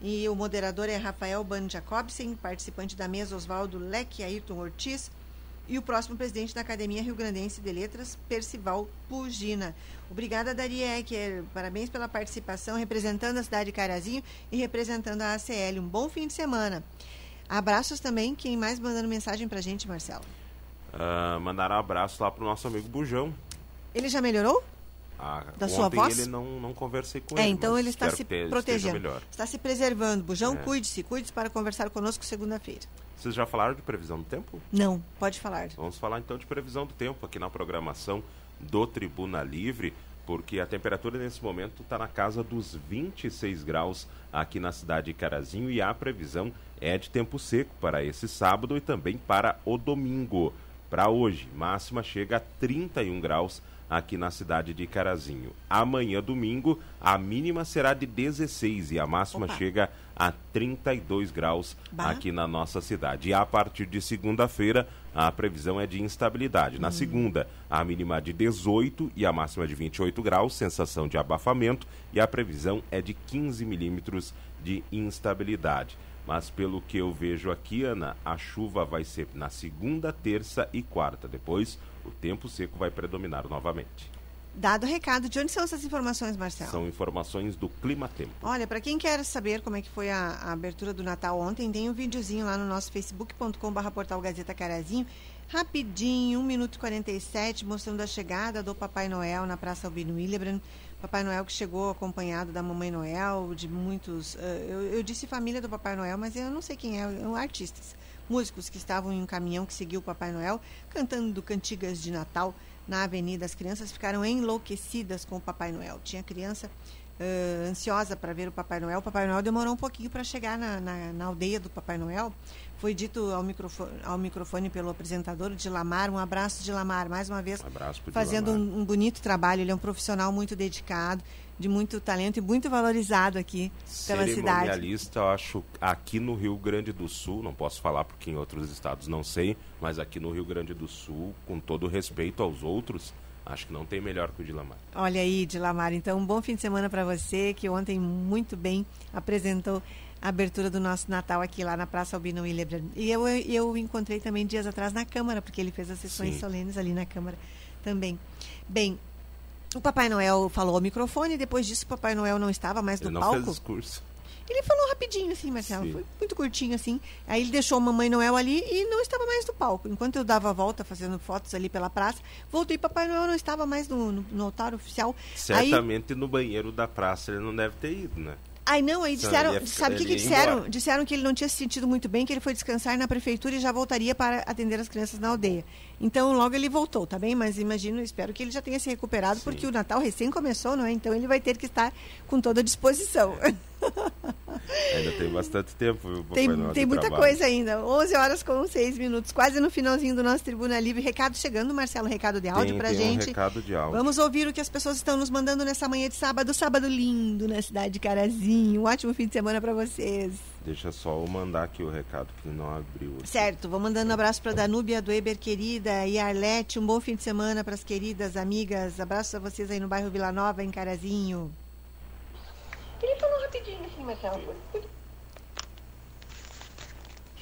S1: E o moderador é Rafael Ban Jacobsen, participante da mesa Oswaldo Leque Ayrton Ortiz, e o próximo presidente da Academia Rio Grandense de Letras, Percival Pugina. Obrigada, Daria Ecker. Parabéns pela participação, representando a cidade de Carazinho e representando a ACL. Um bom fim de semana. Abraços também. Quem mais mandando mensagem pra gente, Marcelo?
S8: Uh, mandaram um abraço lá pro nosso amigo Bujão.
S1: Ele já melhorou?
S8: Ah, da sua voz? ele não, não conversei com
S1: é,
S8: ele.
S1: então ele está se protegendo. Está se preservando. Bujão, é. cuide-se. Cuide-se para conversar conosco segunda-feira.
S8: Vocês já falaram de previsão do tempo?
S1: Não, pode falar.
S8: Vamos falar então de previsão do tempo aqui na programação do Tribuna Livre, porque a temperatura nesse momento está na casa dos 26 graus aqui na cidade de Carazinho e a previsão é de tempo seco para esse sábado e também para o domingo. Para hoje, máxima chega a 31 graus aqui na cidade de Carazinho. Amanhã, domingo, a mínima será de 16 e a máxima Opa. chega a 32 graus bah. aqui na nossa cidade. E a partir de segunda-feira, a previsão é de instabilidade. Na hum. segunda, a mínima de 18 e a máxima de 28 graus, sensação de abafamento, e a previsão é de 15 milímetros de instabilidade. Mas pelo que eu vejo aqui, Ana, a chuva vai ser na segunda, terça e quarta. Depois, o tempo seco vai predominar novamente.
S1: Dado o recado, de onde são essas informações, Marcelo?
S8: São informações do Clima Tempo.
S1: Olha, para quem quer saber como é que foi a, a, abertura do Natal ontem, tem um videozinho lá no nosso facebook.com.br portal Gazeta Carazinho, rapidinho, 1 minuto e 47, mostrando a chegada do Papai Noel na Praça Albino Willebrand. Papai Noel que chegou acompanhado da Mamãe Noel, de muitos. Uh, eu, eu, disse família do Papai Noel, mas eu não sei quem é, artistas. Músicos que estavam em um caminhão que seguiu o Papai Noel, cantando cantigas de Natal na avenida. As crianças ficaram enlouquecidas com o Papai Noel. Tinha criança uh, ansiosa para ver o Papai Noel. O Papai Noel demorou um pouquinho para chegar na, na, na, aldeia do Papai Noel. Foi dito ao microfone, ao microfone pelo apresentador de Lamar. Um abraço de Lamar, mais uma vez,
S8: um
S1: fazendo um, um, bonito trabalho. Ele é um profissional muito dedicado, de muito talento e muito valorizado aqui pela cidade.
S8: Cerimonialista, eu acho, aqui no Rio Grande do Sul, não posso falar porque em outros estados não sei, mas aqui no Rio Grande do Sul, com todo respeito aos outros, Acho que não tem melhor que o Dilamar.
S1: Olha aí, Dilamar. Então, um bom fim de semana para você, que ontem muito bem apresentou a abertura do nosso Natal aqui lá na Praça Albino Willebrand. E eu, eu encontrei também dias atrás na Câmara, porque ele fez as sessões Sim. solenes ali na Câmara também. Bem, o Papai Noel falou ao microfone, depois disso o Papai Noel não estava mais no
S8: ele não
S1: palco.
S8: Fez discurso.
S1: Ele falou rapidinho, assim, Marcelo. Sim. Foi muito curtinho, assim. Aí ele deixou a Mamãe Noel ali e não estava mais no palco. Enquanto eu dava a volta fazendo fotos ali pela praça, voltei Papai Noel não estava mais no, no, no altar oficial.
S8: Certamente aí... no banheiro da praça ele não deve ter ido, né?
S1: Ai, não, aí disseram. Ia, sabe o que, que disseram? Disseram que ele não tinha se sentido muito bem, que ele foi descansar na prefeitura e já voltaria para atender as crianças na aldeia. Então, logo ele voltou, tá bem? Mas imagino, espero que ele já tenha se recuperado, Sim. porque o Natal recém começou, não é? Então ele vai ter que estar com toda a disposição.
S8: Ainda tem bastante tempo. Viu,
S1: tem tem muita
S8: trabalho.
S1: coisa ainda. 11 horas com 6 minutos, quase no finalzinho do nosso Tribuna Livre. Recado chegando, Marcelo, recado de áudio tem, pra
S8: tem
S1: gente.
S8: Um recado de áudio.
S1: Vamos ouvir o que as pessoas estão nos mandando nessa manhã de sábado. Sábado lindo na cidade de Carazinho. Um ótimo fim de semana para vocês.
S8: Deixa só eu mandar aqui o recado que não abriu. Aqui.
S1: Certo, vou mandando um abraço para Danúbia do Eber, querida, e Arlete. Um bom fim de semana para as queridas amigas. Abraço a vocês aí no bairro Vila Nova, em Carazinho.
S2: Ele falou rapidinho assim, Marcelo.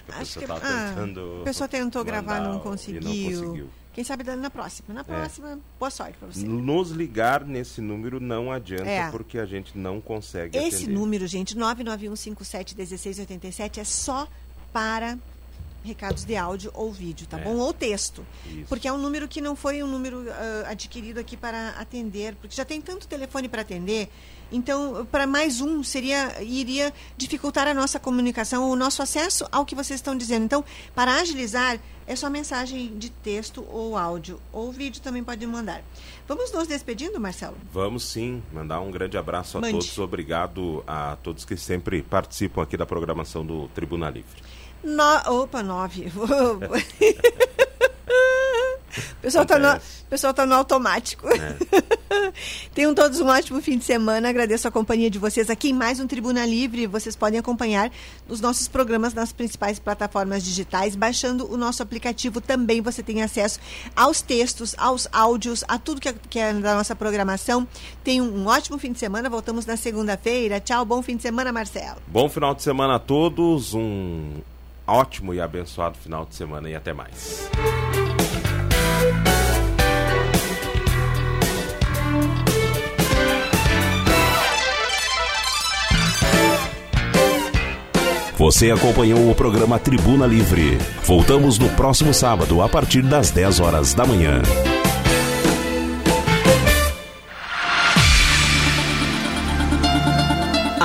S8: Acho que a pessoa, que, ah,
S1: a pessoa tentou gravar, não conseguiu. não conseguiu. Quem sabe na próxima. Na é. próxima, é. boa sorte para você.
S8: Nos ligar nesse número não adianta, é. porque a gente não consegue
S1: Esse atender. número, gente, 991571687 é só para recados de áudio ou vídeo, tá é. bom? Ou texto. Isso. Porque é um número que não foi um número uh, adquirido aqui para atender, porque já tem tanto telefone para atender então, para mais um, seria iria dificultar a nossa comunicação, o nosso acesso ao que vocês estão dizendo. Então, para agilizar, é só mensagem de texto ou áudio, ou vídeo também pode mandar. Vamos nos despedindo, Marcelo?
S8: Vamos sim, mandar um grande abraço a Mande. todos. Obrigado a todos que sempre participam aqui da programação do Tribuna Livre.
S1: No... Opa, nove. O pessoal está no, pessoal tá no automático. É. Tenham todos um ótimo fim de semana. Agradeço a companhia de vocês aqui em mais um Tribuna Livre. Vocês podem acompanhar os nossos programas nas principais plataformas digitais. Baixando o nosso aplicativo também você tem acesso aos textos, aos áudios, a tudo que é, que é da nossa programação. Tenham um ótimo fim de semana. Voltamos na segunda-feira. Tchau, bom fim de semana, Marcelo.
S8: Bom final de semana a todos. Um ótimo e abençoado final de semana e até mais.
S3: Você acompanhou o programa Tribuna Livre. Voltamos no próximo sábado, a partir das 10 horas da manhã.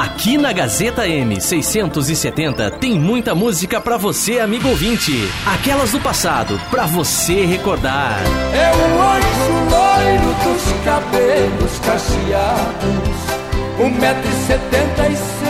S11: Aqui na Gazeta M670 tem muita música para você, amigo ouvinte. Aquelas do passado, para você recordar.
S12: É o anjo loiro dos cabelos cacheados, 1,75m.